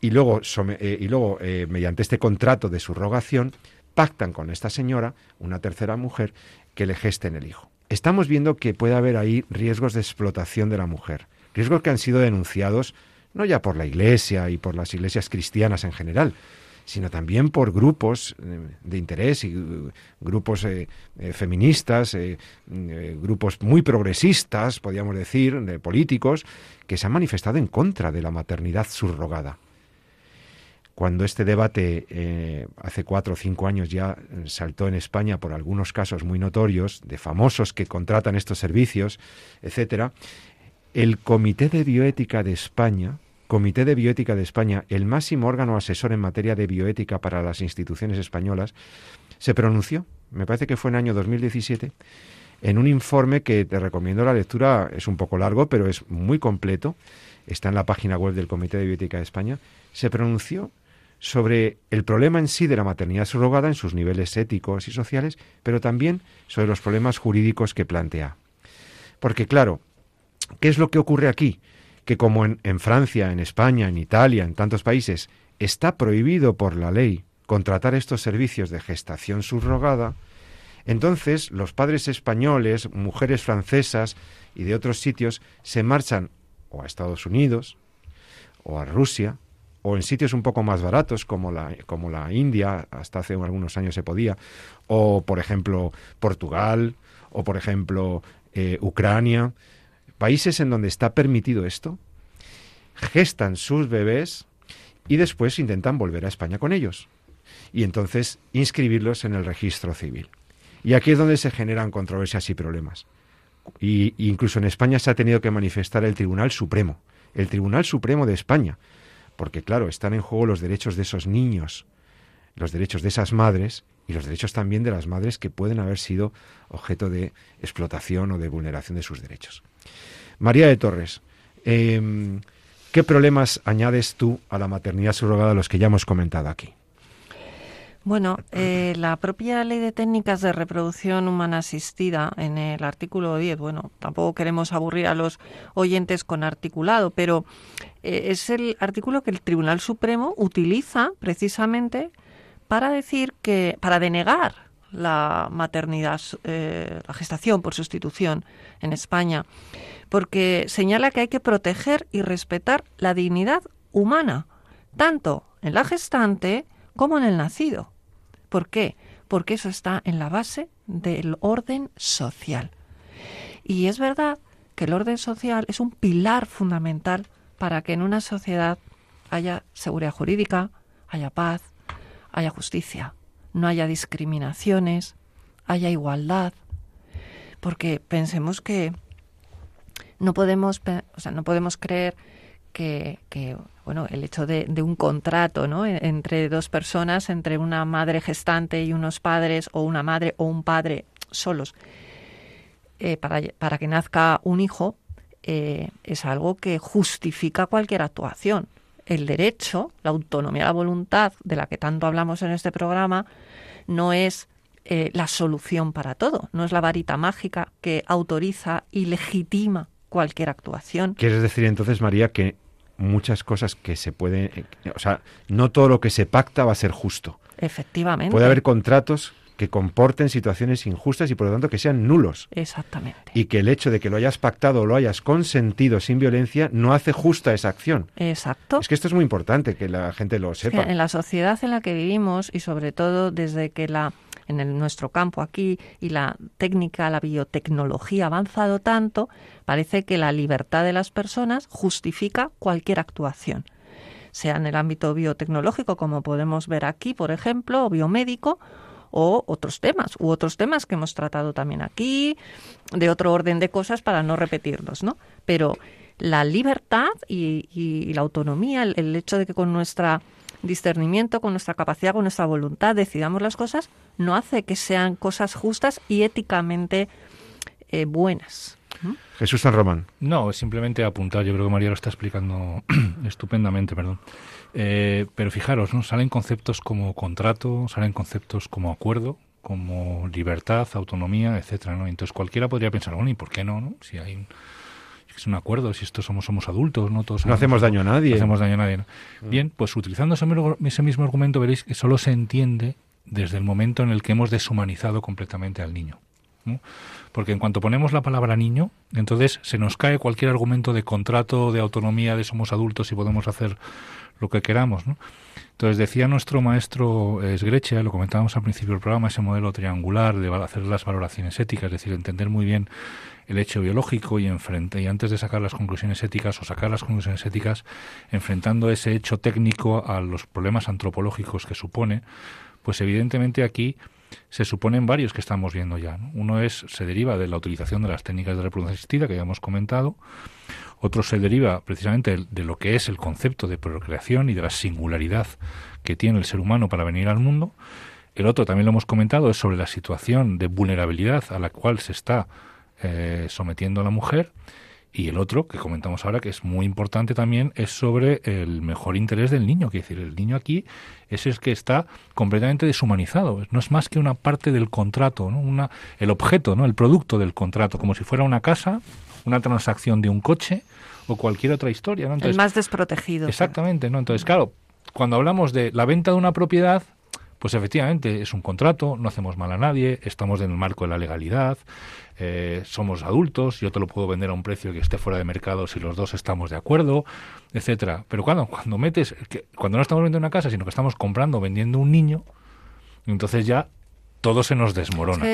y luego, eh, y luego eh, mediante este contrato de subrogación pactan con esta señora, una tercera mujer, que le gesten el hijo estamos viendo que puede haber ahí riesgos de explotación de la mujer, riesgos que han sido denunciados no ya por la Iglesia y por las iglesias cristianas en general, sino también por grupos eh, de interés y eh, grupos eh, feministas, grupos muy progresistas, podríamos decir, de políticos, que se han manifestado en contra de la maternidad subrogada cuando este debate eh, hace cuatro o cinco años ya saltó en España por algunos casos muy notorios de famosos que contratan estos servicios, etcétera, el Comité de Bioética de España, Comité de Bioética de España, el máximo órgano asesor en materia de bioética para las instituciones españolas, se pronunció, me parece que fue en el año 2017, en un informe que te recomiendo la lectura, es un poco largo, pero es muy completo, está en la página web del Comité de Bioética de España, se pronunció sobre el problema en sí de la maternidad subrogada en sus niveles éticos y sociales, pero también sobre los problemas jurídicos que plantea. Porque claro, ¿qué es lo que ocurre aquí? Que como en, Francia, en España, en Italia, en tantos países, está prohibido por la ley contratar estos servicios de gestación subrogada, entonces los padres españoles, mujeres francesas y de otros sitios se marchan o a Estados Unidos o a Rusia o en sitios un poco más baratos como la, como la India, hasta hace algunos años se podía, o por ejemplo Portugal, o por ejemplo eh, Ucrania, países en donde está permitido esto, gestan sus bebés y después intentan volver a España con ellos. Y entonces inscribirlos en el registro civil. Y aquí es donde se generan controversias y problemas. Y incluso en España se ha tenido que manifestar el Tribunal Supremo, el Tribunal Supremo de España, porque claro, están en juego los derechos de esos niños, los derechos de esas madres y los derechos también de las madres que pueden haber sido objeto de explotación o de vulneración de sus derechos. María de Torres, em, ¿qué problemas añades tú a la maternidad subrogada a los que ya hemos comentado aquí? Bueno, eh, la propia ley de técnicas de reproducción humana asistida en el artículo 10, bueno, tampoco queremos aburrir a los oyentes con articulado, pero eh, es el artículo que el Tribunal Supremo utiliza precisamente para decir que, para denegar la maternidad, eh, la gestación por sustitución en España, porque señala que hay que proteger y respetar la dignidad humana, tanto en la gestante como en el nacido. ¿Por qué? porque eso está en la base del orden social. Y es verdad que el orden social es un pilar fundamental para que en una sociedad haya seguridad jurídica, haya paz, haya justicia, no haya discriminaciones, haya igualdad. Porque pensemos que no podemos, o sea, no podemos creer que, bueno, el hecho de, un contrato ¿no? entre dos personas, entre una madre gestante y unos padres, o una madre o un padre solos, eh, para, para, que nazca un hijo, eh, es algo que justifica cualquier actuación. El derecho, la autonomía, la voluntad, de la que tanto hablamos en este programa, no es eh, la solución para todo, no es la varita mágica que autoriza y legitima cualquier actuación. ¿Quieres decir entonces, María, que muchas cosas que se pueden, eh, o sea, no todo lo que se pacta va a ser justo. Efectivamente. Puede haber contratos que comporten situaciones injustas y por lo tanto que sean nulos. Exactamente. Y que el hecho de que lo hayas pactado o lo hayas consentido sin violencia no hace justa esa acción. Exacto. Es que esto es muy importante que la gente lo sepa. en la sociedad en la que vivimos y sobre todo desde que la en nuestro campo aquí y la técnica, la biotecnología ha avanzado tanto, parece que la libertad de las personas justifica cualquier actuación, sea en el ámbito biotecnológico, como podemos ver aquí, por ejemplo, o biomédico, o otros temas, u otros temas que hemos tratado también aquí, de otro orden de cosas para no repetirlos, ¿no? Pero la libertad y, la autonomía, el hecho de que con nuestra discernimiento, con nuestra capacidad, con nuestra voluntad, decidamos las cosas, no hace que sean cosas justas y éticamente eh, buenas. Jesús San Román. No, es simplemente apuntar. Yo creo que María lo está explicando estupendamente, perdón. Eh, pero fijaros, ¿no? salen conceptos como contrato, salen conceptos como acuerdo, como libertad, autonomía, etcétera, ¿no? Entonces cualquiera podría pensar, bueno, ¿y por qué no? no? Si hay un, es un acuerdo, si estos somos, somos adultos, ¿no? Todos no hacemos daño a nadie. No hacemos daño a nadie. Mm. Bien, pues utilizando ese mismo argumento veréis que solo se entiende desde el momento en el que hemos deshumanizado completamente al niño. Porque en cuanto ponemos la palabra niño, entonces se nos cae cualquier argumento de contrato, de autonomía, de somos adultos y podemos hacer lo que queramos. ¿no? Entonces decía nuestro maestro Esgreche, lo comentábamos al principio del programa, ese modelo triangular de hacer las valoraciones éticas, es decir, entender muy bien el hecho biológico y enfrente y antes de sacar las conclusiones éticas o sacar las conclusiones éticas enfrentando ese hecho técnico a los problemas antropológicos que supone, pues evidentemente aquí se suponen varios que estamos viendo ya. Uno es se deriva de la utilización de las técnicas de reproducción asistida que ya hemos comentado. Otro se deriva precisamente de lo que es el concepto de procreación y de la singularidad que tiene el ser humano para venir al mundo. El otro, también lo hemos comentado, es sobre la situación de vulnerabilidad a la cual se está eh, sometiendo a la mujer. Y el otro, que comentamos ahora, que es muy importante también, es sobre el mejor interés del niño. Que decir, el niño aquí es el que está completamente deshumanizado. No es más que una parte del contrato, ¿no? una, el objeto, ¿no? el producto del contrato, como si fuera una casa, una transacción de un coche o cualquier otra historia. ¿no? el más desprotegido. Exactamente. ¿no? Entonces, claro, cuando hablamos de la venta de una propiedad, pues efectivamente es un contrato, no hacemos mal a nadie, estamos en el marco de la legalidad, eh, somos adultos, yo te lo puedo vender a un precio que esté fuera de mercado si los dos estamos de acuerdo, etcétera. Pero cuando, cuando metes, que, cuando no estamos vendiendo una casa, sino que estamos comprando, vendiendo un niño, entonces ya todo se nos desmorona.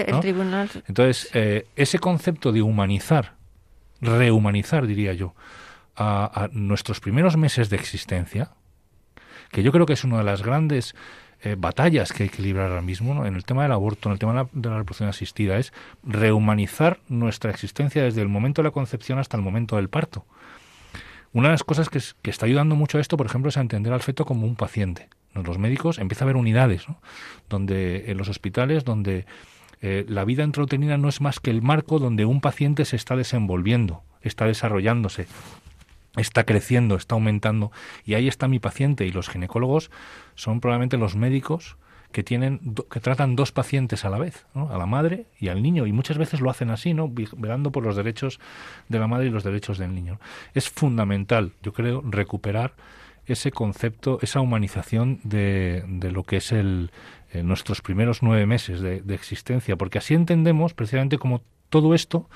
Entonces, eh, ese concepto de humanizar, rehumanizar, diría yo, a, a nuestros primeros meses de existencia, que yo creo que es una de las grandes eh, batallas que hay que librar ahora mismo en el tema del aborto, en el tema de la, reproducción asistida, es rehumanizar nuestra existencia desde el momento de la concepción hasta el momento del parto. Una de las cosas que, está ayudando mucho a esto, por ejemplo, es a entender al feto como un paciente. Los médicos empieza a haber unidades, donde en los hospitales, donde eh, la vida entretenida no es más que el marco donde un paciente se está desenvolviendo, está desarrollándose, está creciendo, está aumentando y ahí está mi paciente y los ginecólogos son probablemente los médicos que tienen que tratan dos pacientes a la vez, a la madre y al niño y muchas veces lo hacen así, ¿no? velando por los derechos de la madre y los derechos del niño. Es fundamental, yo creo, recuperar ese concepto, esa humanización de, de lo que es el, eh, nuestros primeros nueve meses de, de existencia, porque así entendemos precisamente como todo esto,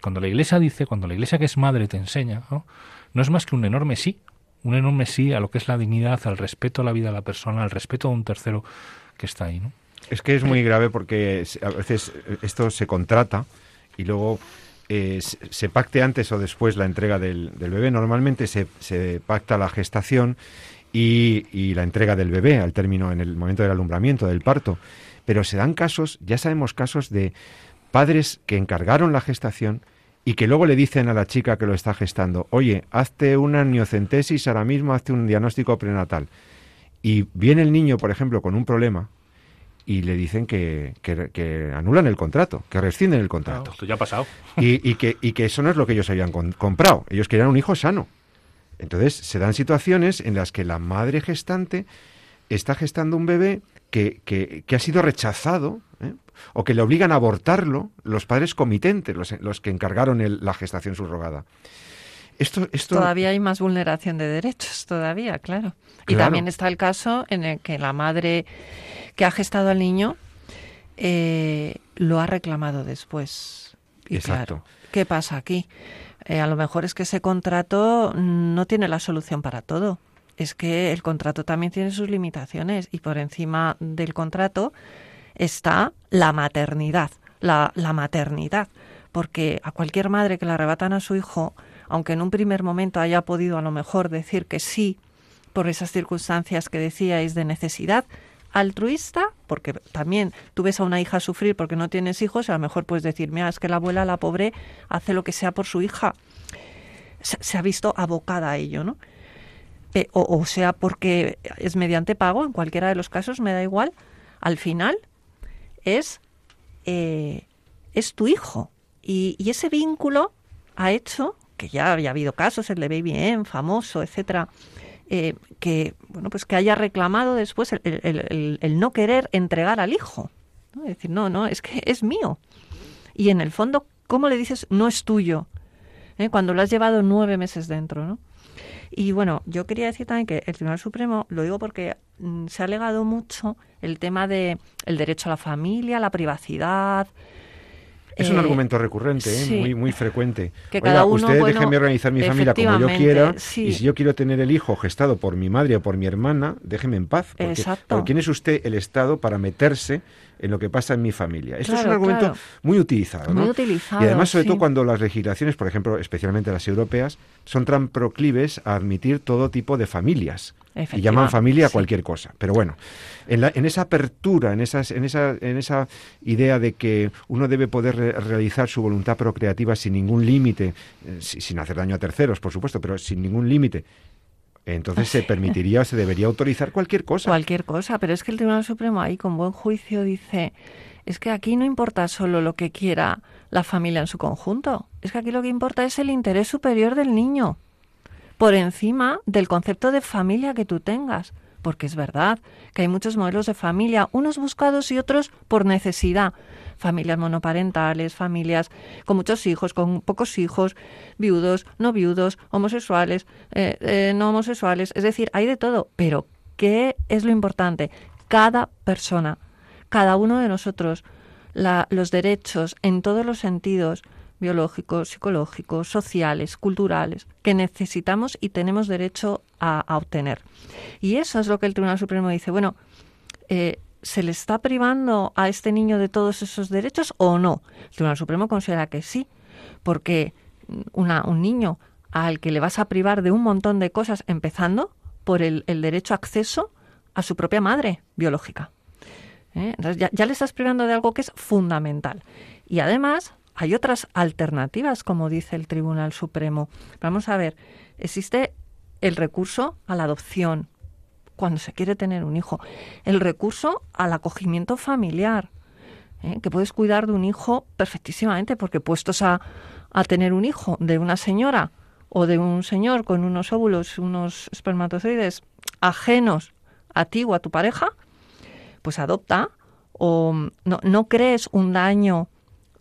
cuando la Iglesia dice, cuando la Iglesia que es madre te enseña, ¿no? no es más que un enorme sí, un enorme sí a lo que es la dignidad, al respeto a la vida de la persona, al respeto a un tercero que está ahí. ¿no? Es que es muy grave porque a veces esto se contrata y luego eh, se pacte antes o después la entrega del, bebé. Normalmente se, se, pacta la gestación y, y, la entrega del bebé al término, en el momento del alumbramiento, del parto. Pero se dan casos, ya sabemos casos de padres que encargaron la gestación y que luego le dicen a la chica que lo está gestando, oye, hazte una amniocentesis ahora mismo, hazte un diagnóstico prenatal. Y viene el niño, por ejemplo, con un problema y le dicen que, que, anulan el contrato, que rescinden el contrato. esto ya ha pasado. Y, que, y que eso no es lo que ellos habían comprado. Ellos querían un hijo sano. Entonces se dan situaciones en las que la madre gestante está gestando un bebé que, que ha sido rechazado ¿eh? O que le obligan a abortarlo los padres comitentes, los, los que encargaron la gestación subrogada. Esto, esto... Todavía hay más vulneración de derechos, todavía, claro. Y también está el caso en el que la madre que ha gestado al niño eh, lo ha reclamado después. Exacto. ¿qué pasa aquí? Eh, a lo mejor es que ese contrato no tiene la solución para todo. Es que el contrato también tiene sus limitaciones y por encima del contrato está la maternidad, la, la maternidad. Porque a cualquier madre que le arrebatan a su hijo, aunque en un primer momento haya podido a lo mejor decir que sí por esas circunstancias que decíais de necesidad, altruista, porque también tú ves a una hija sufrir porque no tienes hijos, a lo mejor puedes decir, mira, es que la abuela, la pobre, hace lo que sea por su hija. Se, ha visto abocada a ello, ¿no? Eh, o, o, sea, porque es mediante pago, en cualquiera de los casos, me da igual. Al final, es, eh, es tu hijo. Y, ese vínculo ha hecho, que ya había habido casos, el de Baby M, famoso, etcétera, eh, que bueno pues que haya reclamado después el, no querer entregar al hijo. Es decir, no, no, es que es mío. Y en el fondo, ¿cómo le dices no es tuyo? ¿Eh? Cuando lo has llevado nueve meses dentro, ¿no? Y bueno, yo quería decir también que el Tribunal Supremo, lo digo porque mm, se ha alegado mucho el tema de el derecho a la familia, la privacidad, es un eh, argumento recurrente, ¿eh? muy, muy frecuente. Que Oiga, usted déjeme organizar mi familia como yo quiera y si yo quiero tener el hijo gestado por mi madre o por mi hermana, déjeme en paz. Porque, Exacto. ¿quién es usted el Estado para meterse en lo que pasa en mi familia? Esto es un argumento muy utilizado. ¿no? Muy utilizado, y además, sobre todo cuando las legislaciones, por ejemplo, especialmente las europeas, son tan proclives a admitir todo tipo de familias y llaman familia a cualquier cosa. Pero bueno, en, la, en esa apertura, en, esas, en, esa, en esa idea de que uno debe poder realizar su voluntad procreativa sin ningún límite, eh, sin hacer daño a terceros, por supuesto, pero sin ningún límite, entonces se permitiría o se debería autorizar cualquier cosa. Cualquier cosa, pero es que el Tribunal Supremo ahí con buen juicio dice, es que aquí no importa solo lo que quiera la familia en su conjunto, es que aquí lo que importa es el interés superior del niño por encima del concepto de familia que tú tengas. Porque es verdad que hay muchos modelos de familia, unos buscados y otros por necesidad. Familias monoparentales, familias con muchos hijos, con pocos hijos, viudos, no viudos, homosexuales, eh, eh, no homosexuales. Es decir, hay de todo. Pero, ¿qué es lo importante? Cada persona, cada uno de nosotros, los derechos en todos los sentidos, biológicos, psicológicos, sociales, culturales, que necesitamos y tenemos derecho a, obtener. Y eso es lo que el Tribunal Supremo dice. Bueno, eh, ¿se le está privando a este niño de todos esos derechos o no? El Tribunal Supremo considera que sí, porque un niño al que le vas a privar de un montón de cosas, empezando por el, derecho a acceso a su propia madre biológica. ¿eh? Entonces ya le estás privando de algo que es fundamental. Y además hay otras alternativas, como dice el Tribunal Supremo. Vamos a ver, existe el recurso a la adopción cuando se quiere tener un hijo, el recurso al acogimiento familiar, ¿eh? que puedes cuidar de un hijo perfectísimamente, porque puestos a, a tener un hijo de una señora o de un señor con unos óvulos, unos espermatozoides ajenos a ti o a tu pareja, pues adopta o no, no crees un daño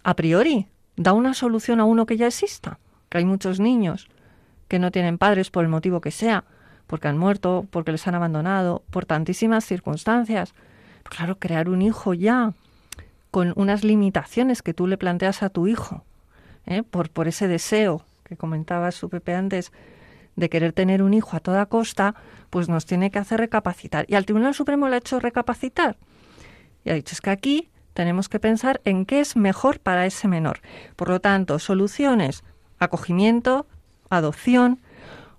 a priori. Da una solución a uno que ya exista, que hay muchos niños que no tienen padres por el motivo que sea, porque han muerto, porque les han abandonado, por tantísimas circunstancias. claro, crear un hijo ya con unas limitaciones que tú le planteas a tu hijo, ¿eh? por, por ese deseo que comentaba su Pepe antes, de querer tener un hijo a toda costa, pues nos tiene que hacer recapacitar. Y al Tribunal Supremo le ha hecho recapacitar. y ha dicho, es que aquí tenemos que pensar en qué es mejor para ese menor. Por lo tanto, soluciones, acogimiento, adopción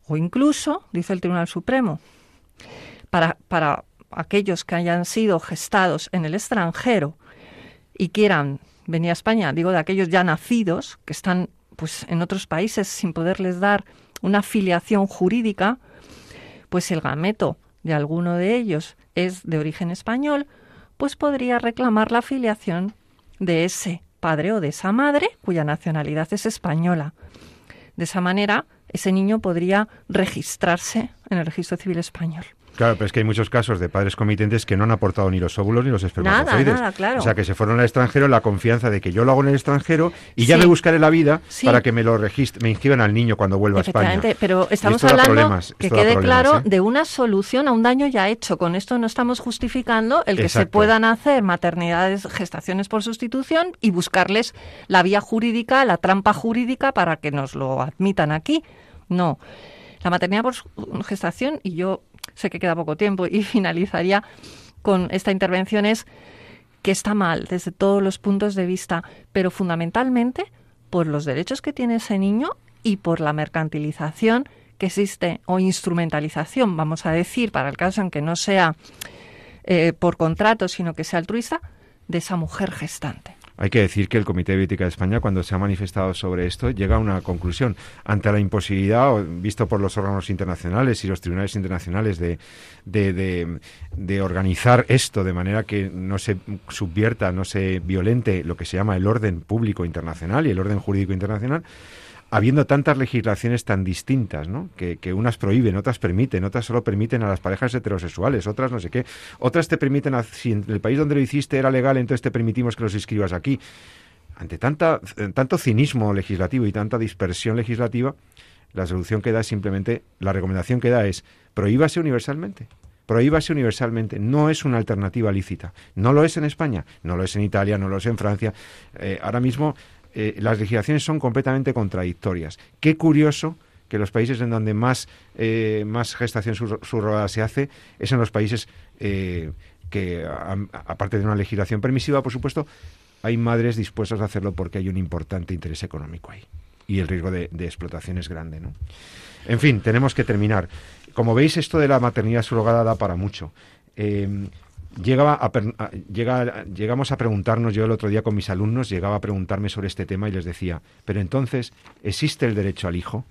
o incluso, dice el Tribunal Supremo, para, para aquellos que hayan sido gestados en el extranjero y quieran venir a España, digo de aquellos ya nacidos que están pues en otros países sin poderles dar una filiación jurídica, pues el gameto de alguno de ellos es de origen español, pues podría reclamar la filiación de ese padre o de esa madre cuya nacionalidad es española. De esa manera, ese niño podría registrarse en el registro civil español. Claro, pero es que hay muchos casos de padres comitentes que no han aportado ni los óvulos ni los espermatozoides. Nada, claro. O sea, que se fueron al extranjero la confianza de que yo lo hago en el extranjero y ya me buscaré la vida para que me lo registre, me inscriban al niño cuando vuelva a España. Pero estamos hablando, que quede claro, ¿eh? de una solución a un daño ya hecho. Con esto no estamos justificando el que se puedan hacer maternidades, gestaciones por sustitución y buscarles la vía jurídica, la trampa jurídica para que nos lo admitan aquí. No. La maternidad por gestación, y yo sé que queda poco tiempo y finalizaría con esta intervención es que está mal desde todos los puntos de vista, pero fundamentalmente por los derechos que tiene ese niño y por la mercantilización que existe o instrumentalización, vamos a decir, para el caso en que no sea eh, por contrato, sino que sea altruista, de esa mujer gestante. Hay que decir que el Comité de Bioética de España, cuando se ha manifestado sobre esto, llega a una conclusión. Ante la imposibilidad, visto por los órganos internacionales y los tribunales internacionales, de, de, de, organizar esto de manera que no se subvierta, no se violente lo que se llama el orden público internacional y el orden jurídico internacional, habiendo tantas legislaciones tan distintas, ¿no? Que, unas prohíben, otras permiten, otras solo permiten a las parejas heterosexuales, otras no sé qué, otras te permiten, si en el país donde lo hiciste era legal, entonces te permitimos que los inscribas aquí. Ante tanta, tanto cinismo legislativo y tanta dispersión legislativa, la solución que da es simplemente, la recomendación que da es prohíbase universalmente. Prohíbase universalmente. No es una alternativa lícita. No lo es en España, no lo es en Italia, no lo es en Francia. Eh, ahora mismo eh, las legislaciones son completamente contradictorias. Qué curioso que los países en donde más, eh, más gestación subrogada se hace es en los países eh, que, aparte de una legislación permisiva, por supuesto, hay madres dispuestas a hacerlo porque hay un importante interés económico ahí. Y el riesgo de, explotación es grande, ¿no? En fin, tenemos que terminar. Como veis, esto de la maternidad subrogada da para mucho llegaba a, llega, llegamos a preguntarnos, yo el otro día con mis alumnos, llegaba a preguntarme sobre este tema y les decía, pero entonces, ¿existe el derecho al hijo?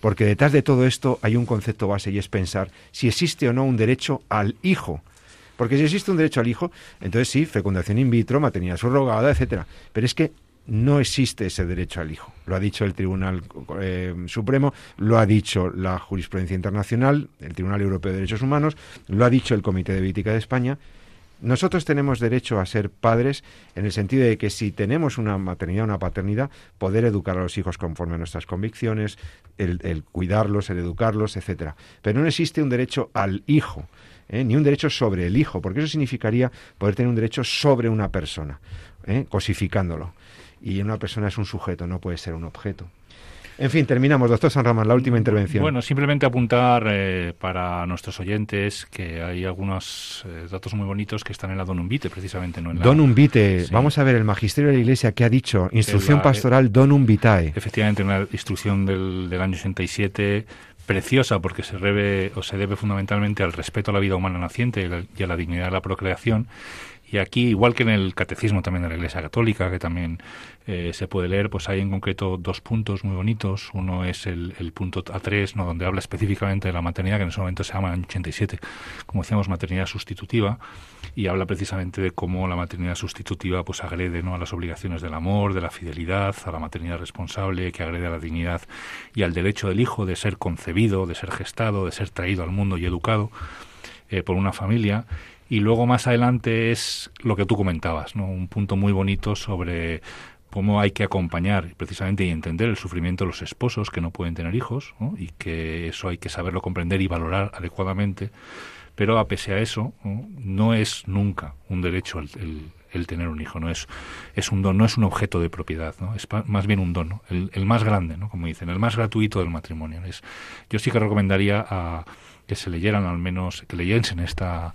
Porque detrás de todo esto hay un concepto base y es pensar si existe o no un derecho al hijo. Porque si existe un derecho al hijo, entonces sí, fecundación in vitro, maternidad subrogada, etcétera. Pero es que no existe ese derecho al hijo. Lo ha dicho el Tribunal eh, Supremo, lo ha dicho la jurisprudencia internacional, el Tribunal Europeo de Derechos Humanos, lo ha dicho el Comité de Bioética de España. Nosotros tenemos derecho a ser padres en el sentido de que si tenemos una maternidad, una paternidad, poder educar a los hijos conforme a nuestras convicciones, el, cuidarlos, el educarlos, etcétera. Pero no existe un derecho al hijo, ¿eh? ni un derecho sobre el hijo, porque eso significaría poder tener un derecho sobre una persona, ¿eh? cosificándolo y una persona es un sujeto, no puede ser un objeto. En fin, terminamos, doctor San Ramón, la última intervención. Bueno, simplemente apuntar eh, para nuestros oyentes que hay algunos eh, datos muy bonitos que están en la Donum Vitae, precisamente. ¿no? En Donum Vitae, vamos a ver el magisterio de la Iglesia que ha dicho, instrucción pastoral Donum Vitae. Efectivamente, una instrucción del, del año 87 preciosa porque se debe, o se debe fundamentalmente al respeto a la vida humana naciente y a la dignidad de la procreación y aquí, igual que en el catecismo también de la Iglesia Católica, que también eh, se puede leer, pues hay en concreto dos puntos muy bonitos. Uno es el, punto A3, ¿no? donde habla específicamente de la maternidad, que en ese momento se llama en 87, como decíamos, maternidad sustitutiva, y habla precisamente de cómo la maternidad sustitutiva pues agrede ¿no? a las obligaciones del amor, de la fidelidad, a la maternidad responsable, que agrede a la dignidad y al derecho del hijo de ser concebido, de ser gestado, de ser traído al mundo y educado eh, por una familia y luego más adelante es lo que tú comentabas, ¿no? Un punto muy bonito sobre cómo hay que acompañar precisamente y entender el sufrimiento de los esposos que no pueden tener hijos y que eso hay que saberlo comprender y valorar adecuadamente. Pero a pesar a eso, no, es nunca un derecho el, tener un hijo, no es, es un don, no es un objeto de propiedad, ¿no? es más bien un don, el, el, más grande, ¿no? como dicen, el más gratuito del matrimonio. Es, yo sí que recomendaría a que se leyeran al menos, que leyesen esta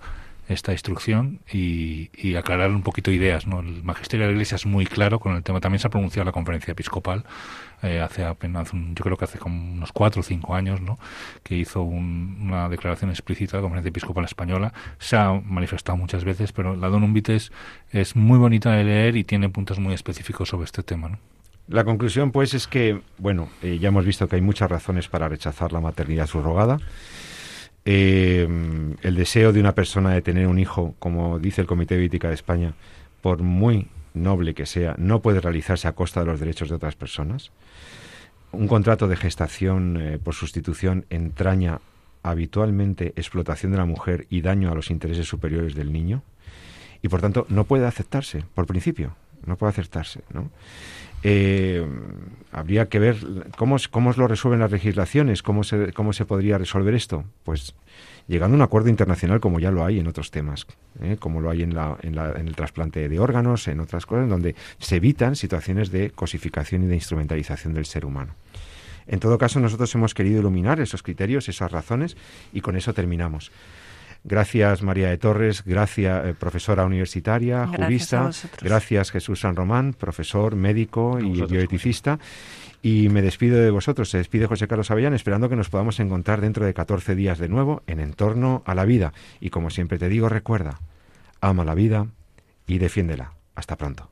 esta instrucción y, aclarar un poquito ideas. ¿no? El magisterio de la Iglesia es muy claro con el tema. También se ha pronunciado la conferencia episcopal eh, hace apenas, yo creo que hace como unos cuatro o cinco años, ¿no? que hizo una declaración explícita de la conferencia episcopal española. Se ha manifestado muchas veces, pero la Donum Vites es muy bonita de leer y tiene puntos muy específicos sobre este tema. ¿no? La conclusión, pues, es que, bueno, eh, ya hemos visto que hay muchas razones para rechazar la maternidad subrogada. Eh, el deseo de una persona de tener un hijo, como dice el Comité de Ética de España, por muy noble que sea, no puede realizarse a costa de los derechos de otras personas. Un contrato de gestación eh, por sustitución entraña habitualmente explotación de la mujer y daño a los intereses superiores del niño y por tanto no puede aceptarse por principio, no puede aceptarse, ¿no? Eh, habría que ver cómo, cómo lo resuelven las legislaciones, cómo se, cómo se podría resolver esto. Pues llegando a un acuerdo internacional como ya lo hay en otros temas, ¿eh? como lo hay en, la, en, la, en, el trasplante de órganos, en otras cosas, donde se evitan situaciones de cosificación y de instrumentalización del ser humano. En todo caso, nosotros hemos querido iluminar esos criterios, esas razones, y con eso terminamos. Gracias María de Torres, gracias eh, profesora universitaria, jurista, gracias Jesús San Román, profesor, médico y bioeticista. Y me despido de vosotros, se despide José Carlos Avellán, esperando que nos podamos encontrar dentro de 14 días de nuevo en Entorno a la Vida. Y como siempre te digo, recuerda, ama la vida y defiéndela. Hasta pronto.